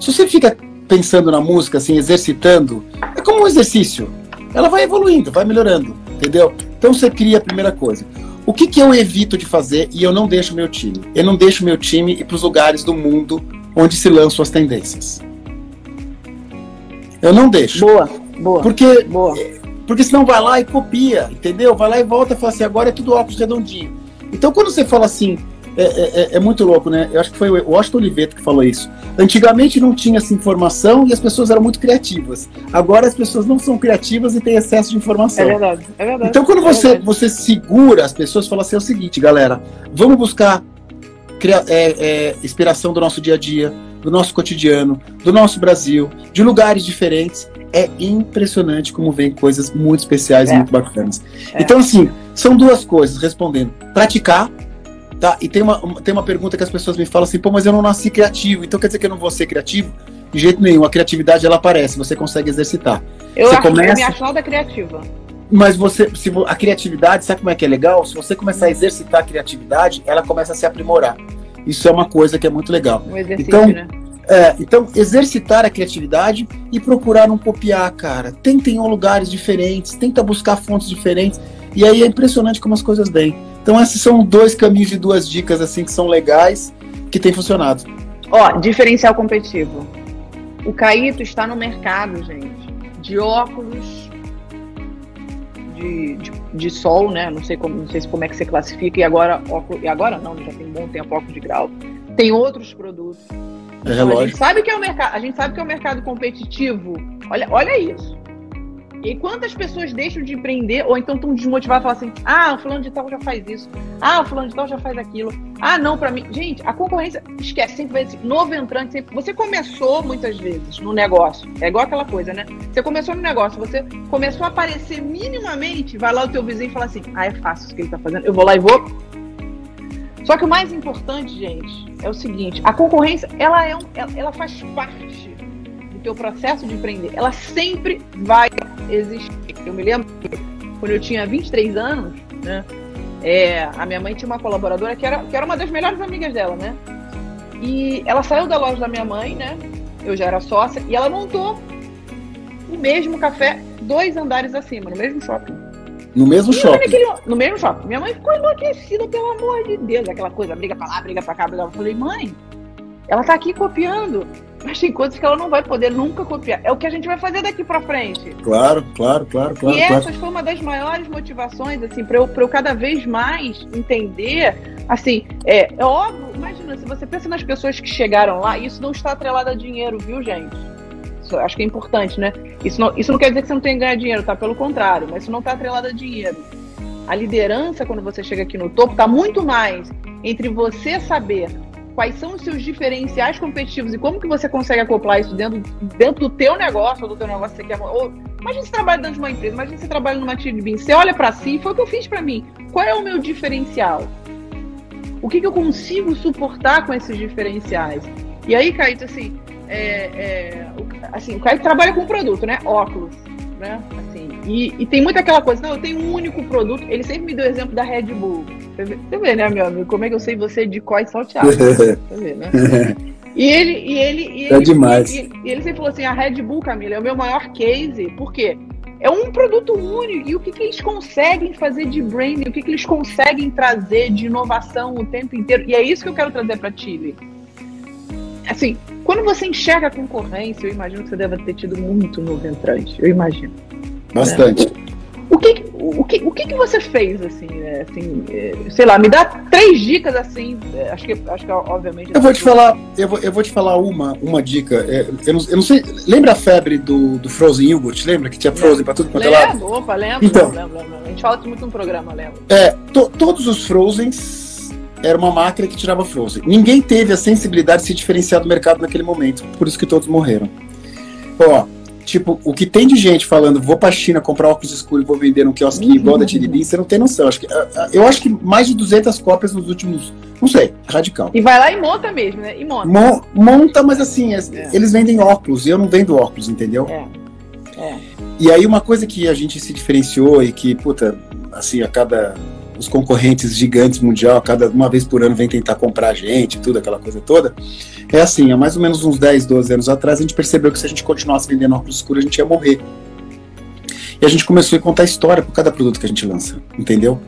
Se você fica pensando na música, assim, exercitando, é como um exercício. Ela vai evoluindo, vai melhorando, entendeu? Então você cria a primeira coisa. O que, que eu evito de fazer e eu não deixo meu time? Eu não deixo meu time ir para os lugares do mundo onde se lançam as tendências. Eu não deixo. Boa, boa. Porque boa. Porque senão vai lá e copia, entendeu? Vai lá e volta e fala assim, agora é tudo óculos redondinho. Então quando você fala assim, é, é, é, é muito louco, né? Eu acho que foi o Washington Oliveto que falou isso. Antigamente não tinha essa informação e as pessoas eram muito criativas. Agora as pessoas não são criativas e têm excesso de informação. É verdade, é verdade. Então quando você, é você segura as pessoas, fala assim, é o seguinte, galera, vamos buscar é, é, inspiração do nosso dia a dia, do nosso cotidiano, do nosso Brasil, de lugares diferentes é impressionante como vem coisas muito especiais é. e muito bacanas. É. Então, assim, são duas coisas respondendo. Praticar, tá? E tem uma, tem uma pergunta que as pessoas me falam assim, pô, mas eu não nasci criativo, então quer dizer que eu não vou ser criativo? De jeito nenhum, a criatividade ela aparece, você consegue exercitar. Eu você acho começa... que eu me acho nada criativa. Mas você, se a criatividade, sabe como é que é legal? Se você começar a exercitar a criatividade, ela começa a se aprimorar. Isso é uma coisa que é muito legal. Um exercício, então, né? É, então, exercitar a criatividade e procurar não copiar, cara. Tentem em lugares diferentes, tenta buscar fontes diferentes. E aí é impressionante como as coisas vêm. Então, esses são dois caminhos de duas dicas assim que são legais, que tem funcionado. Ó, diferencial competitivo. O Caíto está no mercado, gente, de óculos de, de, de, sol, né? Não sei como, não sei como é que você classifica. E agora, óculos, e agora não, já tem um bom tempo óculos de grau. Tem outros produtos é a gente sabe que é o mercado, a gente sabe que é o mercado competitivo. Olha, olha isso. E quantas pessoas deixam de empreender ou então estão desmotivadas e falam assim: ah, o fulano de tal já faz isso, ah, o fulano de tal já faz aquilo, ah, não, para mim. Gente, a concorrência, esquece, sempre vai ser novo entrante. Sempre... Você começou muitas vezes no negócio, é igual aquela coisa, né? Você começou no negócio, você começou a aparecer minimamente, vai lá o teu vizinho e fala assim: ah, é fácil o que ele tá fazendo, eu vou lá e vou só que o mais importante, gente, é o seguinte: a concorrência ela, é um, ela, faz parte porque o processo de empreender, ela sempre vai existir. Eu me lembro que quando eu tinha 23 anos, né? É, a minha mãe tinha uma colaboradora que era, que era uma das melhores amigas dela, né? E ela saiu da loja da minha mãe, né? Eu já era sócia, e ela montou o mesmo café dois andares acima, no mesmo shopping. No mesmo shopping? Naquele, no mesmo shopping. Minha mãe ficou enlouquecida, pelo amor de Deus. Aquela coisa, briga pra lá, briga pra cá, briga pra lá. Eu falei, mãe, ela tá aqui copiando. Mas tem coisas que ela não vai poder nunca copiar. É o que a gente vai fazer daqui para frente. Claro, claro, claro, claro. E claro. essas foi uma das maiores motivações, assim, para eu, eu cada vez mais entender, assim, é, é óbvio, imagina, se você pensa nas pessoas que chegaram lá, isso não está atrelado a dinheiro, viu, gente? Isso, acho que é importante, né? Isso não, isso não quer dizer que você não tem que ganhar dinheiro, tá? Pelo contrário, mas isso não está atrelado a dinheiro. A liderança, quando você chega aqui no topo, está muito mais entre você saber quais são os seus diferenciais competitivos e como que você consegue acoplar isso dentro, dentro do teu negócio, ou do teu negócio que você quer. Ou, imagina você trabalha dentro de uma empresa, imagina você trabalha numa time de você olha para si, foi o que eu fiz para mim. Qual é o meu diferencial? O que, que eu consigo suportar com esses diferenciais? E aí, Caíto, assim, é, é, assim, o Caíto trabalha com produto, né? Óculos, né? Assim, e, e, tem muito aquela coisa, não, eu tenho um único produto. Ele sempre me deu o exemplo da Red Bull. Você vê, né, meu amigo? Como é que eu sei você de có e salteado? Você vê, né? E ele, e ele, e é ele, demais. E, e, ele sempre falou assim: a Red Bull, Camila, é o meu maior case. Por quê? É um produto único. E o que, que eles conseguem fazer de branding? O que, que eles conseguem trazer de inovação o tempo inteiro? E é isso que eu quero trazer para Chile. Assim, quando você enxerga a concorrência, eu imagino que você deve ter tido muito novo entrante. Eu imagino. Bastante. Né? O que, o que, o que, que você fez, assim, né? assim, sei lá, me dá três dicas, assim, acho que, acho que obviamente... Eu vou te falar, eu vou, eu vou te falar uma, uma dica, eu não, eu não sei, lembra a febre do, do Frozen Yogurt, lembra que tinha Frozen para tudo quanto é lado? Lembro, opa, lembro, então, lembro, lembro, a gente fala muito no programa, lembro. É, to, todos os Frozens era uma máquina que tirava Frozen. Ninguém teve a sensibilidade de se diferenciar do mercado naquele momento, por isso que todos morreram. Ó, tipo, o que tem de gente falando, vou pra China comprar óculos escuros e vou vender num quiosquinho uhum. igual da Tiribim, você não tem noção. Acho que, eu acho que mais de 200 cópias nos últimos, não sei, radical. E vai lá e monta mesmo, né? E monta. Mon, monta, mas assim, é. eles vendem óculos e eu não vendo óculos, entendeu? É. é. E aí uma coisa que a gente se diferenciou e que, puta, assim, a cada os concorrentes gigantes mundial, cada uma vez por ano vem tentar comprar a gente, tudo aquela coisa toda. É assim, há mais ou menos uns 10, 12 anos atrás, a gente percebeu que se a gente continuasse vendendo óculos escuros, a gente ia morrer. E a gente começou a contar história por cada produto que a gente lança, entendeu?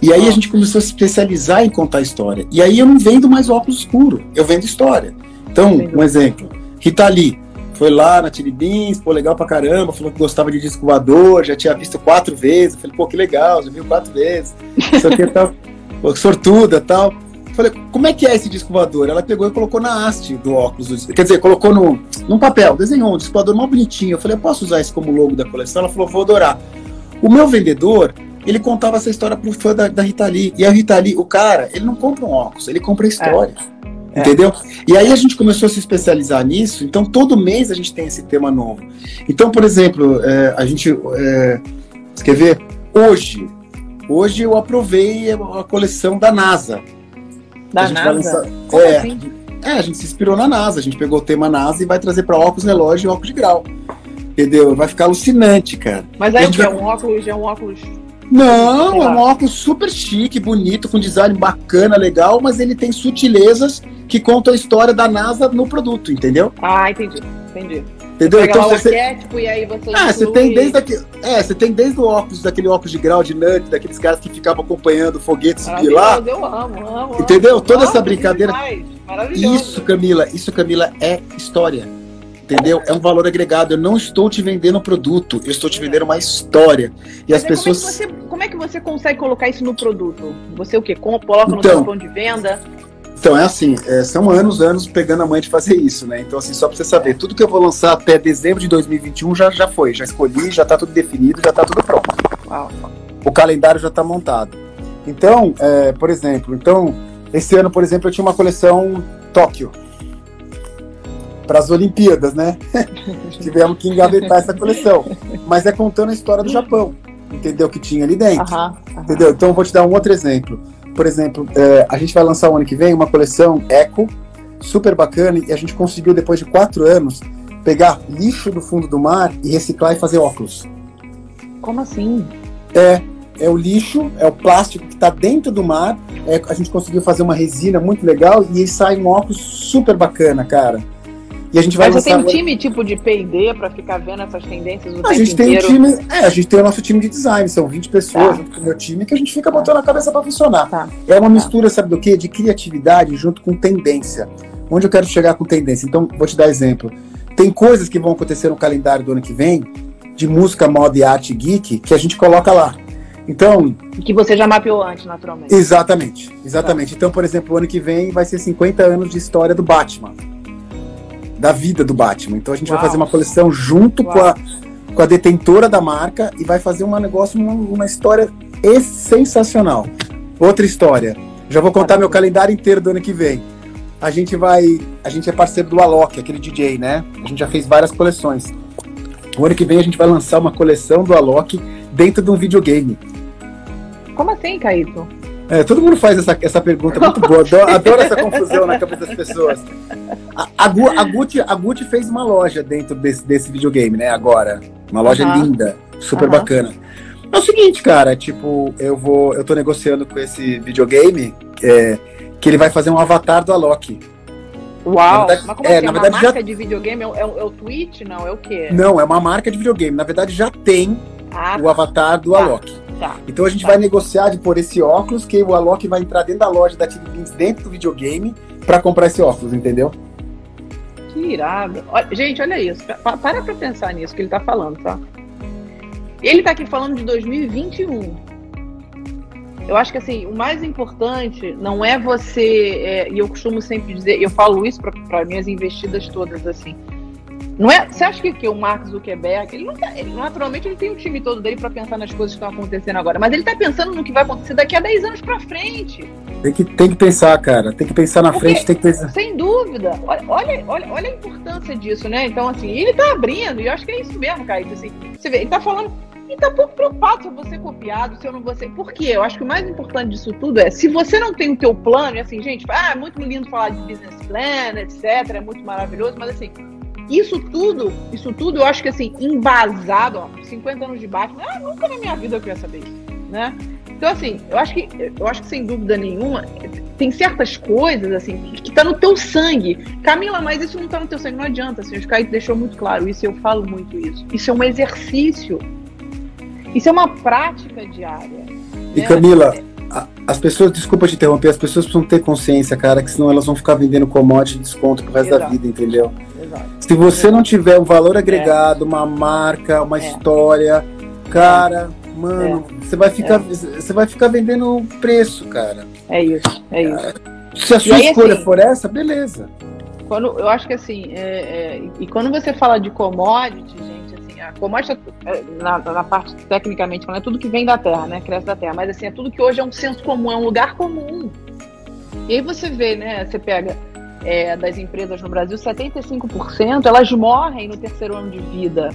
E aí a gente começou a se especializar em contar história. E aí eu não vendo mais óculos escuro, eu vendo história. Então, um exemplo, Rita Lee foi lá na Tiribins, pô, legal pra caramba, falou que gostava de disco voador, já tinha visto quatro vezes. falei, pô, que legal, já viu quatro vezes. Que tal, pô, sortuda tal. Falei, como é que é esse disco voador? Ela pegou e colocou na haste do óculos. Quer dizer, colocou no, num papel, desenhou um disco voador mó bonitinho. Eu falei, eu posso usar isso como logo da coleção? Ela falou, vou adorar. O meu vendedor, ele contava essa história pro fã da, da Rita Lee. E a Rita Lee, o cara, ele não compra um óculos, ele compra a história. É. Entendeu? É. E aí a gente começou a se especializar nisso, então todo mês a gente tem esse tema novo. Então, por exemplo, é, a gente. É, quer ver? Hoje, hoje eu aprovei a coleção da NASA. Da NASA? Lançar... É, assim? é, a gente se inspirou na NASA, a gente pegou o tema NASA e vai trazer para óculos, relógio e óculos de grau. Entendeu? Vai ficar alucinante, cara. Mas aí é um óculos, é um óculos não, é um óculos super chique, bonito, com design bacana, legal, mas ele tem sutilezas que contam a história da NASA no produto, entendeu? Ah, entendi, entendi. Entendeu? Você então, você... arquétipo e aí você. Ah, você tem desde aqui... é, você tem desde o óculos, daquele óculos de grau de nerd, daqueles caras que ficavam acompanhando foguetes de lá. Eu amo, amo. Entendeu? Toda essa brincadeira. Isso, Camila, isso, Camila, é história entendeu? É um valor agregado. Eu não estou te vendendo um produto, eu estou te vendendo uma história. E Mas as pessoas. Como é, você, como é, que você consegue colocar isso no produto? Você o quê? Coloca no então, seu ponto de venda? Então, é assim, é, são anos, anos pegando a mãe de fazer isso, né? Então, assim, só pra você saber, tudo que eu vou lançar até dezembro de 2021 já, já foi, já escolhi, já tá tudo definido, já tá tudo pronto. O calendário já tá montado. Então, é, por exemplo, então, esse ano, por exemplo, eu tinha uma coleção Tóquio para as Olimpíadas, né? Tivemos que engavetar essa coleção. Mas é contando a história do Japão, entendeu? Que tinha ali dentro. Uhum, uhum. Entendeu? Então eu vou te dar um outro exemplo. Por exemplo, é, a gente vai lançar o ano que vem uma coleção Eco, super bacana, e a gente conseguiu, depois de quatro anos, pegar lixo do fundo do mar e reciclar e fazer óculos. Como assim? É, é o lixo, é o plástico que está dentro do mar. É, a gente conseguiu fazer uma resina muito legal e sai um óculos super bacana, cara. E a gente vai Mas você tem um time tipo de P&D para ficar vendo essas tendências o a gente tem inteiro? um time, é, a gente tem o nosso time de design, são 20 pessoas tá. junto com o meu time que a gente fica botando a cabeça para funcionar. Tá. É uma tá. mistura, sabe do quê? De criatividade junto com tendência. Onde eu quero chegar com tendência? Então, vou te dar exemplo. Tem coisas que vão acontecer no calendário do ano que vem, de música, moda e arte geek, que a gente coloca lá. Então. Que você já mapeou antes, naturalmente. Exatamente, exatamente. Tá. Então, por exemplo, o ano que vem vai ser 50 anos de história do Batman da vida do Batman. Então a gente Uau. vai fazer uma coleção junto com a, com a detentora da marca e vai fazer um negócio, uma, uma história sensacional. Outra história. Já vou contar meu calendário inteiro do ano que vem. A gente vai. A gente é parceiro do Alok, aquele DJ, né? A gente já fez várias coleções. O ano que vem a gente vai lançar uma coleção do Alok dentro de um videogame. Como assim, Caíto? É, todo mundo faz essa, essa pergunta muito boa. Adoro, adoro essa confusão na cabeça das pessoas. A, a, a, Gucci, a Gucci fez uma loja dentro desse, desse videogame, né? Agora. Uma loja uhum. linda, super uhum. bacana. É o seguinte, cara, tipo, eu vou. Eu tô negociando com esse videogame é, que ele vai fazer um avatar do Alok. Uau! Verdade, Mas como é, assim? Na verdade, uma marca já... de videogame? É o, é o Twitch? Não, é o quê? Não, é uma marca de videogame. Na verdade, já tem ah, o avatar do tá. Alok. Tá. Então a gente tá. vai negociar de pôr esse óculos, que o Alok vai entrar dentro da loja da TV Beans, dentro do videogame, para comprar esse óculos, entendeu? Que irado. Gente, olha isso. Para pra pensar nisso que ele tá falando, tá? Ele tá aqui falando de 2021. Eu acho que assim, o mais importante não é você, é, e eu costumo sempre dizer, eu falo isso para minhas investidas todas assim, não é, você acha que, que o Mark Zuckerberg, ele, não tá, ele naturalmente ele tem um time todo dele para pensar nas coisas que estão acontecendo agora, mas ele está pensando no que vai acontecer daqui a 10 anos para frente. Tem que, tem que pensar, cara. Tem que pensar na Porque, frente, tem que pensar. Sem dúvida. Olha, olha, olha, a importância disso, né? Então, assim, ele está abrindo, e eu acho que é isso mesmo, Kaique. Assim, você vê, ele está falando e tá pouco preocupado se eu vou ser copiado, se eu não vou ser. Por quê? Eu acho que o mais importante disso tudo é, se você não tem o teu plano, e assim, gente, ah, é muito lindo falar de business plan, etc, é muito maravilhoso, mas assim, isso tudo, isso tudo eu acho que assim, embasado, ó, 50 anos de Batman, ah, nunca na minha vida eu queria saber isso, né? Então, assim, eu acho que, eu acho que sem dúvida nenhuma, tem certas coisas, assim, que, tá no teu sangue. Camila, mas isso não tá no teu sangue, não adianta, assim, o Skype deixou muito claro isso, eu falo muito isso. Isso é um exercício. Isso é uma prática diária. E né? Camila, as pessoas, desculpa te interromper, as pessoas precisam ter consciência, cara, que senão elas vão ficar vendendo commodity de desconto pro resto Exato. da vida, entendeu? Exato. Se você não tiver um valor agregado, é. uma marca, uma é. história, cara, mano, é. você vai ficar, é. você vai ficar vendendo preço, cara. É isso, é isso. Se a sua aí, escolha assim, for essa, beleza. Quando, eu acho que assim, é, é, e quando você fala de commodity, gente, a commodity na, na parte tecnicamente falando, é tudo que vem da terra, né? Cresce da terra, mas assim, é tudo que hoje é um senso comum, é um lugar comum. E aí você vê, né? Você pega é, das empresas no Brasil, 75% elas morrem no terceiro ano de vida.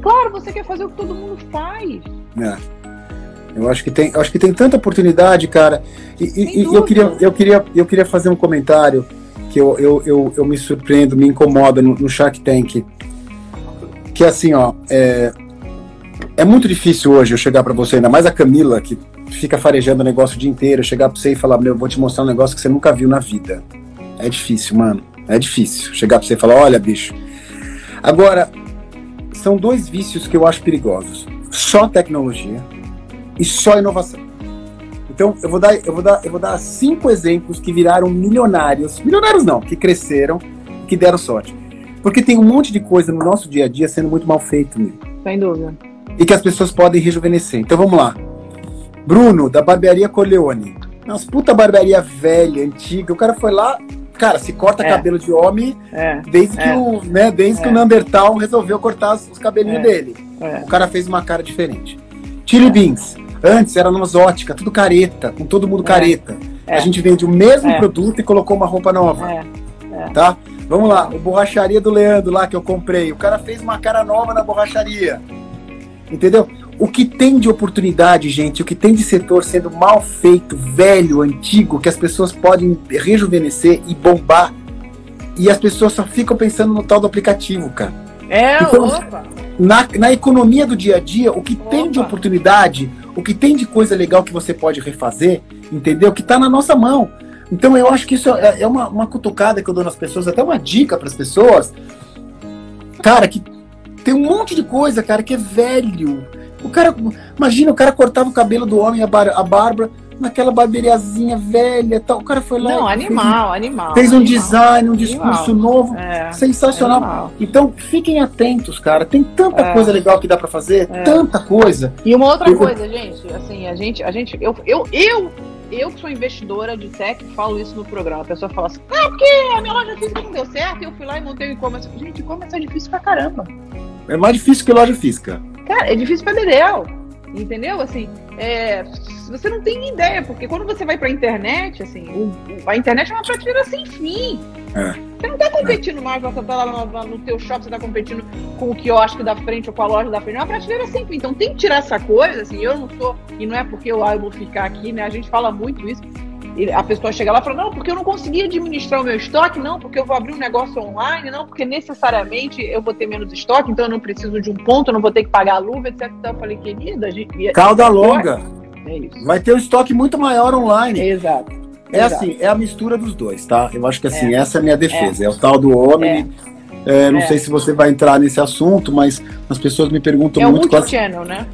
Claro, você quer fazer o que todo mundo faz. É. Eu acho que tem, acho que tem tanta oportunidade, cara. E, e eu, queria, eu, queria, eu queria fazer um comentário que eu, eu, eu, eu me surpreendo, me incomoda no, no Shark Tank. Que assim, ó, é, é muito difícil hoje eu chegar para você, ainda mais a Camila, que fica farejando o negócio o dia inteiro, chegar para você e falar: Meu, vou te mostrar um negócio que você nunca viu na vida. É difícil, mano. É difícil chegar pra você e falar: olha, bicho. Agora, são dois vícios que eu acho perigosos: só tecnologia e só inovação. Então, eu vou dar, eu vou dar, eu vou dar cinco exemplos que viraram milionários. Milionários não, que cresceram, que deram sorte. Porque tem um monte de coisa no nosso dia a dia sendo muito mal feito, meu. Sem dúvida. E que as pessoas podem rejuvenescer. Então vamos lá. Bruno, da barbearia Corleone. Nossa, puta barbearia velha, antiga. O cara foi lá, Cara, se corta é. cabelo de homem é. desde que é. o, né, desde que o é. Neandertal resolveu cortar os, os cabelinhos é. dele. O cara fez uma cara diferente. Chili Beans. Antes era numa ótica, tudo careta, com todo mundo careta. A gente vende o mesmo produto e colocou uma roupa nova. Tá? Vamos lá, o borracharia do Leandro lá que eu comprei. O cara fez uma cara nova na borracharia. Entendeu? o que tem de oportunidade, gente, o que tem de setor sendo mal feito, velho, antigo, que as pessoas podem rejuvenescer e bombar. E as pessoas só ficam pensando no tal do aplicativo, cara. É, então, opa! Na, na economia do dia a dia, o que opa. tem de oportunidade, o que tem de coisa legal que você pode refazer, entendeu? Que está na nossa mão. Então eu acho que isso é, é uma, uma cutucada que eu dou nas pessoas, até uma dica para as pessoas. Cara, que tem um monte de coisa, cara, que é velho. O cara, imagina, o cara cortava o cabelo do homem, a, bar, a barba, naquela barberiazinha velha tal. O cara foi lá. Não, animal, fez, animal. Fez um animal, design, um discurso animal. novo. É, sensacional. Animal. Então, fiquem atentos, cara. Tem tanta é. coisa legal que dá para fazer, é. tanta coisa. E uma outra eu... coisa, gente, assim, a gente, a gente, eu, eu, eu, eu que sou investidora de tech, falo isso no programa. A pessoa fala assim, ah, porque a minha loja física não deu certo, eu fui lá e montei o e-commerce. Gente, e-commerce é difícil pra caramba. É mais difícil que loja física. Cara, é difícil pra Dedéu. Entendeu? Assim, é, você não tem ideia, porque quando você vai pra internet, assim, o, a internet é uma prateleira sem fim. É. Você não tá competindo é. mais, você tá lá no, no teu shopping, você tá competindo com o quiosque da frente ou com a loja da frente. É uma prateleira sem fim. Então tem que tirar essa coisa, assim, eu não sou, e não é porque eu, ah, eu vou ficar aqui, né? A gente fala muito isso a pessoa chega lá e fala, não, porque eu não consegui administrar o meu estoque, não, porque eu vou abrir um negócio online, não, porque necessariamente eu vou ter menos estoque, então eu não preciso de um ponto, eu não vou ter que pagar a luva, etc. Então eu falei, querida, a gente. Calda longa. É isso. Vai ter um estoque muito maior online. Exato. É Exato. assim, é a mistura dos dois, tá? Eu acho que assim, é. essa é a minha defesa. É, é o tal do homem. É. é não é. sei se você vai entrar nesse assunto, mas as pessoas me perguntam é muito. É o multi-channel, né?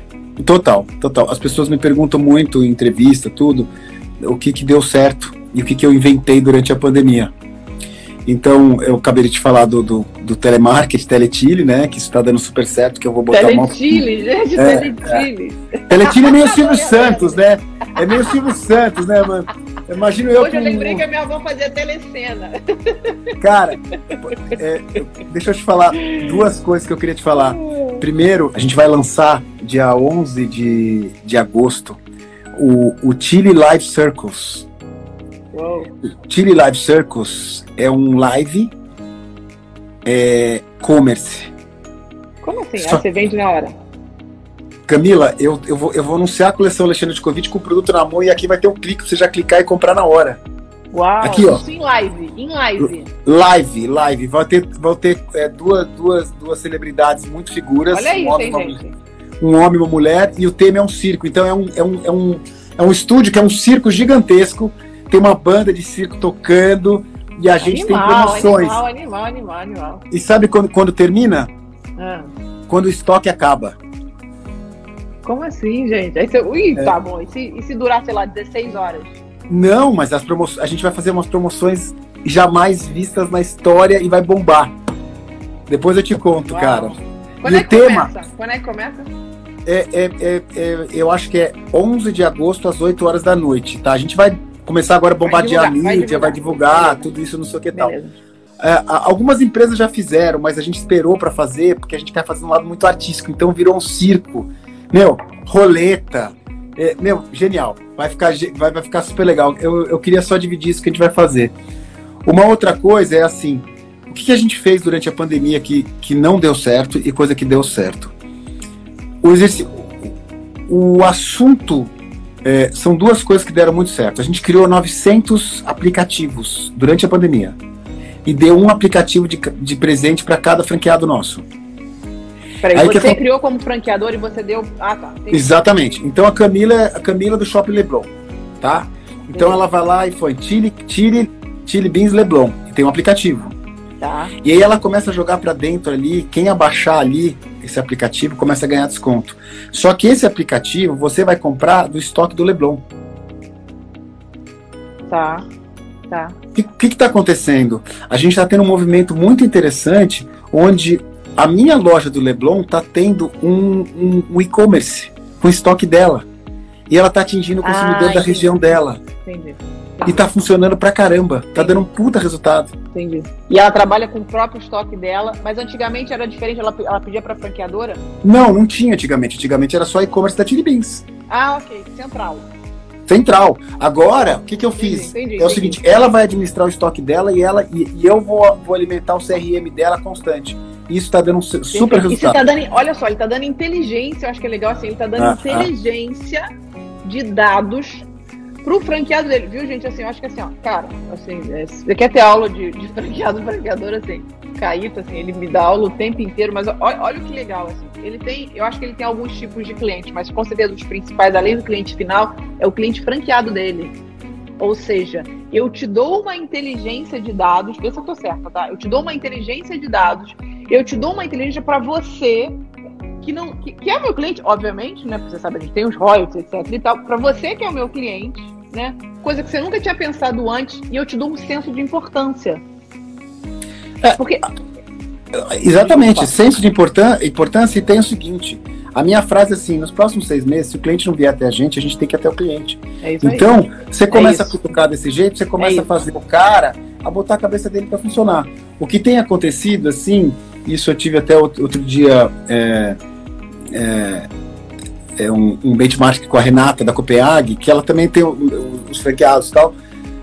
Total, total. As pessoas me perguntam muito em entrevista, tudo o que, que deu certo e o que, que eu inventei durante a pandemia. Então, eu acabei de te falar do, do, do telemarketing, teletile, né? Que isso está dando super certo, que eu vou botar teletile, uma... gente, é, teletile. É. Teletile é meio Silvio Santos, né? É meio Silvio Santos, né, mano? Imagino eu. Hoje eu lembrei que a minha avó fazia telecena. Cara, é, deixa eu te falar duas coisas que eu queria te falar. Primeiro, a gente vai lançar dia 11 de, de agosto o, o Chile Live Circles. Uou. O Chile Live Circles é um live é, commerce. Como assim? Só... Ah, você vende na hora? Camila, eu, eu, vou, eu vou anunciar a coleção Alexandre de Covid com o produto na mão e aqui vai ter um clique pra você já clicar e comprar na hora. Uau, aqui, ó. em live, em live. Live, live. Vai ter, vai ter é, duas, duas, duas celebridades muito figuras. Olha isso, hein, gente um homem e uma mulher, e o tema é um circo. Então é um, é um, é um, é um estúdio que é um circo gigantesco, tem uma banda de circo tocando, e a gente animal, tem promoções. Animal, animal, animal, animal. E sabe quando, quando termina? Ah. Quando o estoque acaba. Como assim, gente? Aí você, ui, é. tá bom. E se, e se durar, sei lá, 16 horas? Não, mas as promo... a gente vai fazer umas promoções jamais vistas na história e vai bombar. Depois eu te conto, Uau. cara. Quando e é que tema... começa? Quando é que começa? É, é, é, é, eu acho que é 11 de agosto às 8 horas da noite, tá? A gente vai começar agora a bombardear a mídia, vai divulgar, vai divulgar tudo isso, não sei o que tal. É, algumas empresas já fizeram, mas a gente esperou para fazer, porque a gente quer fazer um lado muito artístico, então virou um circo. Meu, roleta. É, meu, genial. Vai ficar, vai, vai ficar super legal. Eu, eu queria só dividir isso que a gente vai fazer. Uma outra coisa é assim: o que, que a gente fez durante a pandemia que, que não deu certo e coisa que deu certo? O, o assunto é, são duas coisas que deram muito certo. A gente criou 900 aplicativos durante a pandemia e deu um aplicativo de, de presente para cada franqueado nosso. Peraí, Aí você criou como franqueador e você deu. Ah, tá. Entendi. Exatamente. Então a Camila, a Camila do Shopping Leblon, tá? Então ela vai lá e foi Chile, Chile, Chile Beans Leblon. E tem um aplicativo. Tá. E aí ela começa a jogar para dentro ali, quem abaixar ali esse aplicativo começa a ganhar desconto. Só que esse aplicativo você vai comprar do estoque do Leblon. Tá. Tá. O que está acontecendo? A gente está tendo um movimento muito interessante onde a minha loja do Leblon está tendo um, um, um e-commerce com estoque dela. E ela está atingindo o consumidor ah, da região dela. Entendi. E tá funcionando pra caramba. Tá dando um puta resultado. Entendi. E ela trabalha com o próprio estoque dela, mas antigamente era diferente, ela, ela pedia pra franqueadora? Não, não tinha antigamente. Antigamente era só e-commerce da Chili Beans. Ah, ok. Central. Central. Agora, o que, que eu fiz? Entendi, entendi, é o seguinte, ela vai administrar o estoque dela e, ela, e, e eu vou, vou alimentar o CRM dela constante. Isso está dando um super resultado. Tá dando, olha só, ele está dando inteligência, eu acho que é legal assim, ele está dando ah, ah. inteligência ah. de dados pro franqueado dele, viu, gente? Assim, eu acho que assim, ó, cara, assim, é, você quer ter aula de, de franqueado, franqueador, assim, Caíto, assim, ele me dá aula o tempo inteiro, mas olha, olha que legal, assim. Ele tem, eu acho que ele tem alguns tipos de clientes, mas com certeza os principais, além do cliente final, é o cliente franqueado dele. Ou seja, eu te dou uma inteligência de dados, vê se eu tô certa, tá? Eu te dou uma inteligência de dados, eu te dou uma inteligência para você que não que, que, é meu cliente, obviamente, né? Porque você sabe, a gente tem os royalties, etc e tal. Para você que é o meu cliente, né? Coisa que você nunca tinha pensado antes, e eu te dou um senso de importância. É, Porque. Exatamente, senso de importância, importância e tem o seguinte. A minha frase é assim: nos próximos seis meses, se o cliente não vier até a gente, a gente tem que ir até o cliente. É então, aí. você começa é a cutucar desse jeito, você começa é a fazer o cara a botar a cabeça dele para funcionar. O que tem acontecido, assim, isso eu tive até outro, outro dia é, é, um, um, benchmark com a Renata da Copenhague, que ela também tem os franqueados e tal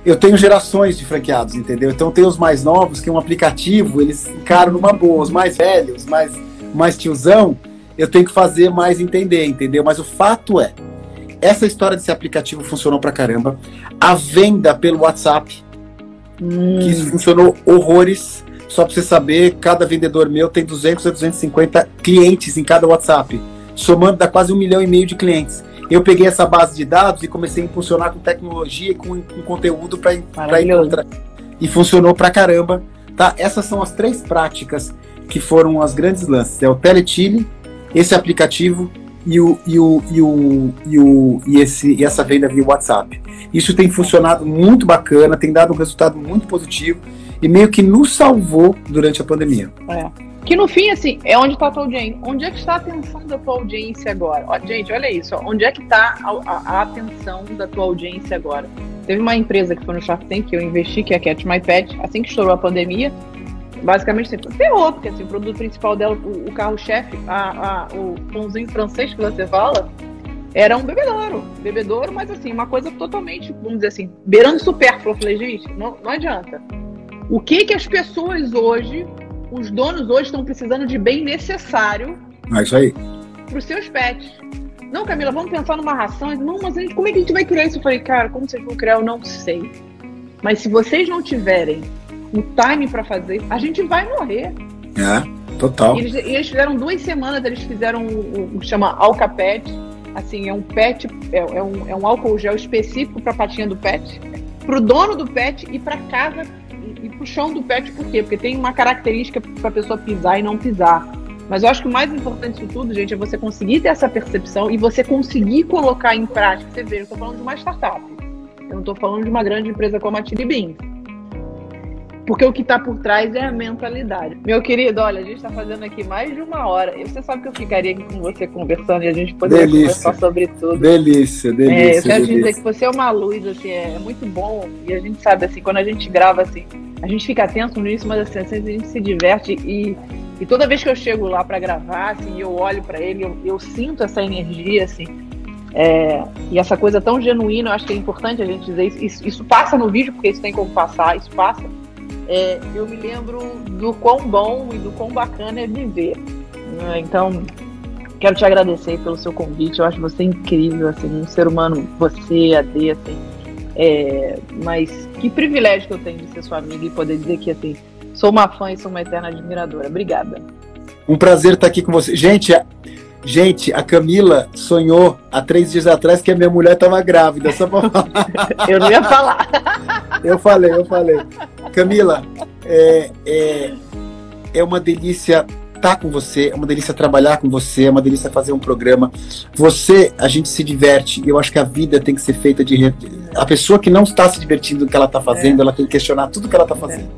eu tenho gerações de franqueados, entendeu? Então tem os mais novos, que é um aplicativo, eles encaram numa boa, os mais velhos, mais, mais tiozão, eu tenho que fazer mais entender, entendeu? Mas o fato é, essa história desse aplicativo funcionou pra caramba. A venda pelo WhatsApp, hum. que isso funcionou horrores. Só pra você saber, cada vendedor meu tem 200 a 250 clientes em cada WhatsApp. Somando dá quase um milhão e meio de clientes eu peguei essa base de dados e comecei a impulsionar com tecnologia e com, com conteúdo para encontrar. E funcionou pra caramba. Tá? Essas são as três práticas que foram as grandes lances. É o Teletile, esse aplicativo e, o, e, o, e, o, e, o, e, esse, e essa venda via WhatsApp. Isso tem funcionado muito bacana, tem dado um resultado muito positivo e meio que nos salvou durante a pandemia. É. Que no fim, assim, é onde está a tua audiência. Onde é que está a atenção da tua audiência agora? Ó, gente, olha isso. Ó, onde é que está a, a, atenção da tua audiência agora? Teve uma empresa que foi no Shark Tank que eu investi, que é a Catch My Pet, assim que estourou a pandemia, basicamente assim, ferrou, porque assim, o produto principal dela, o, o carro-chefe, o pãozinho francês que você fala, era um bebedouro. Bebedouro, mas assim, uma coisa totalmente, vamos dizer assim, beirando supérfluo. Eu falei, gente, não, não adianta. O que que as pessoas hoje os donos hoje estão precisando de bem necessário. É isso aí. Para os seus pets. Não, Camila, vamos pensar numa ração. Não, mas gente, como é que a gente vai criar isso? Eu falei, cara, como vocês vão criar? Eu não sei. Mas se vocês não tiverem o time para fazer, a gente vai morrer. É, total. E eles, eles fizeram duas semanas, eles fizeram o, o, chama Alcapet. Assim, é um pet, é, é, um, é um álcool gel específico para a patinha do pet, para o dono do pet e para casa e chão do pet, por quê? Porque tem uma característica para a pessoa pisar e não pisar. Mas eu acho que o mais importante de tudo, gente, é você conseguir ter essa percepção e você conseguir colocar em prática. Você vê, eu estou falando de uma startup. Eu não estou falando de uma grande empresa como a Chili Beans. Porque o que está por trás é a mentalidade. Meu querido, olha, a gente está fazendo aqui mais de uma hora. E você sabe que eu ficaria aqui com você conversando e a gente poderia delícia. conversar sobre tudo. Delícia, delícia. É, eu quero delícia. dizer que você é uma luz, assim, é, muito bom. E a gente sabe, assim, quando a gente grava, assim, a gente fica tenso no início, mas assim, a gente se diverte. E, e toda vez que eu chego lá para gravar, assim, eu olho para ele, eu, eu sinto essa energia, assim. É, e essa coisa tão genuína, eu acho que é importante a gente dizer isso. Isso, isso passa no vídeo, porque isso tem como passar, isso passa é, eu me lembro do quão bom e do quão bacana é viver. Né? Então, quero te agradecer pelo seu convite. Eu acho você incrível, assim, um ser humano, você, a D, assim. É, mas que privilégio que eu tenho de ser sua amiga e poder dizer que, assim, sou uma fã e sou uma eterna admiradora. Obrigada. Um prazer estar aqui com você. Gente, Gente, a Camila sonhou há três dias atrás que a minha mulher estava grávida. Só pra... eu não ia falar. eu falei, eu falei. Camila, é, é, é uma delícia estar com você, é uma delícia trabalhar com você, é uma delícia fazer um programa. Você, a gente se diverte. Eu acho que a vida tem que ser feita de. A pessoa que não está se divertindo do que ela está fazendo, é. ela tem que questionar tudo que ela está fazendo.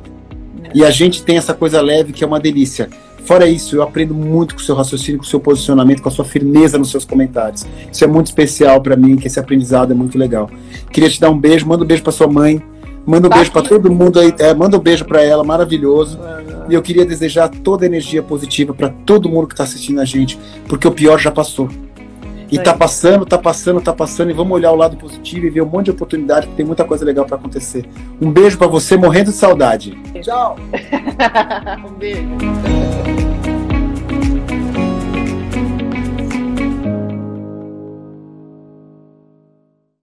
É. E a gente tem essa coisa leve que é uma delícia. Fora isso, eu aprendo muito com o seu raciocínio, com o seu posicionamento, com a sua firmeza nos seus comentários. Isso é muito especial para mim, que esse aprendizado é muito legal. Queria te dar um beijo, manda um beijo para sua mãe, manda um tá beijo para todo mundo aí, é, manda um beijo para ela, maravilhoso. E eu queria desejar toda a energia positiva para todo mundo que está assistindo a gente, porque o pior já passou. E tá passando, tá passando, tá passando, e vamos olhar o lado positivo e ver um monte de oportunidade, porque tem muita coisa legal para acontecer. Um beijo para você, morrendo de saudade. Tchau. um beijo.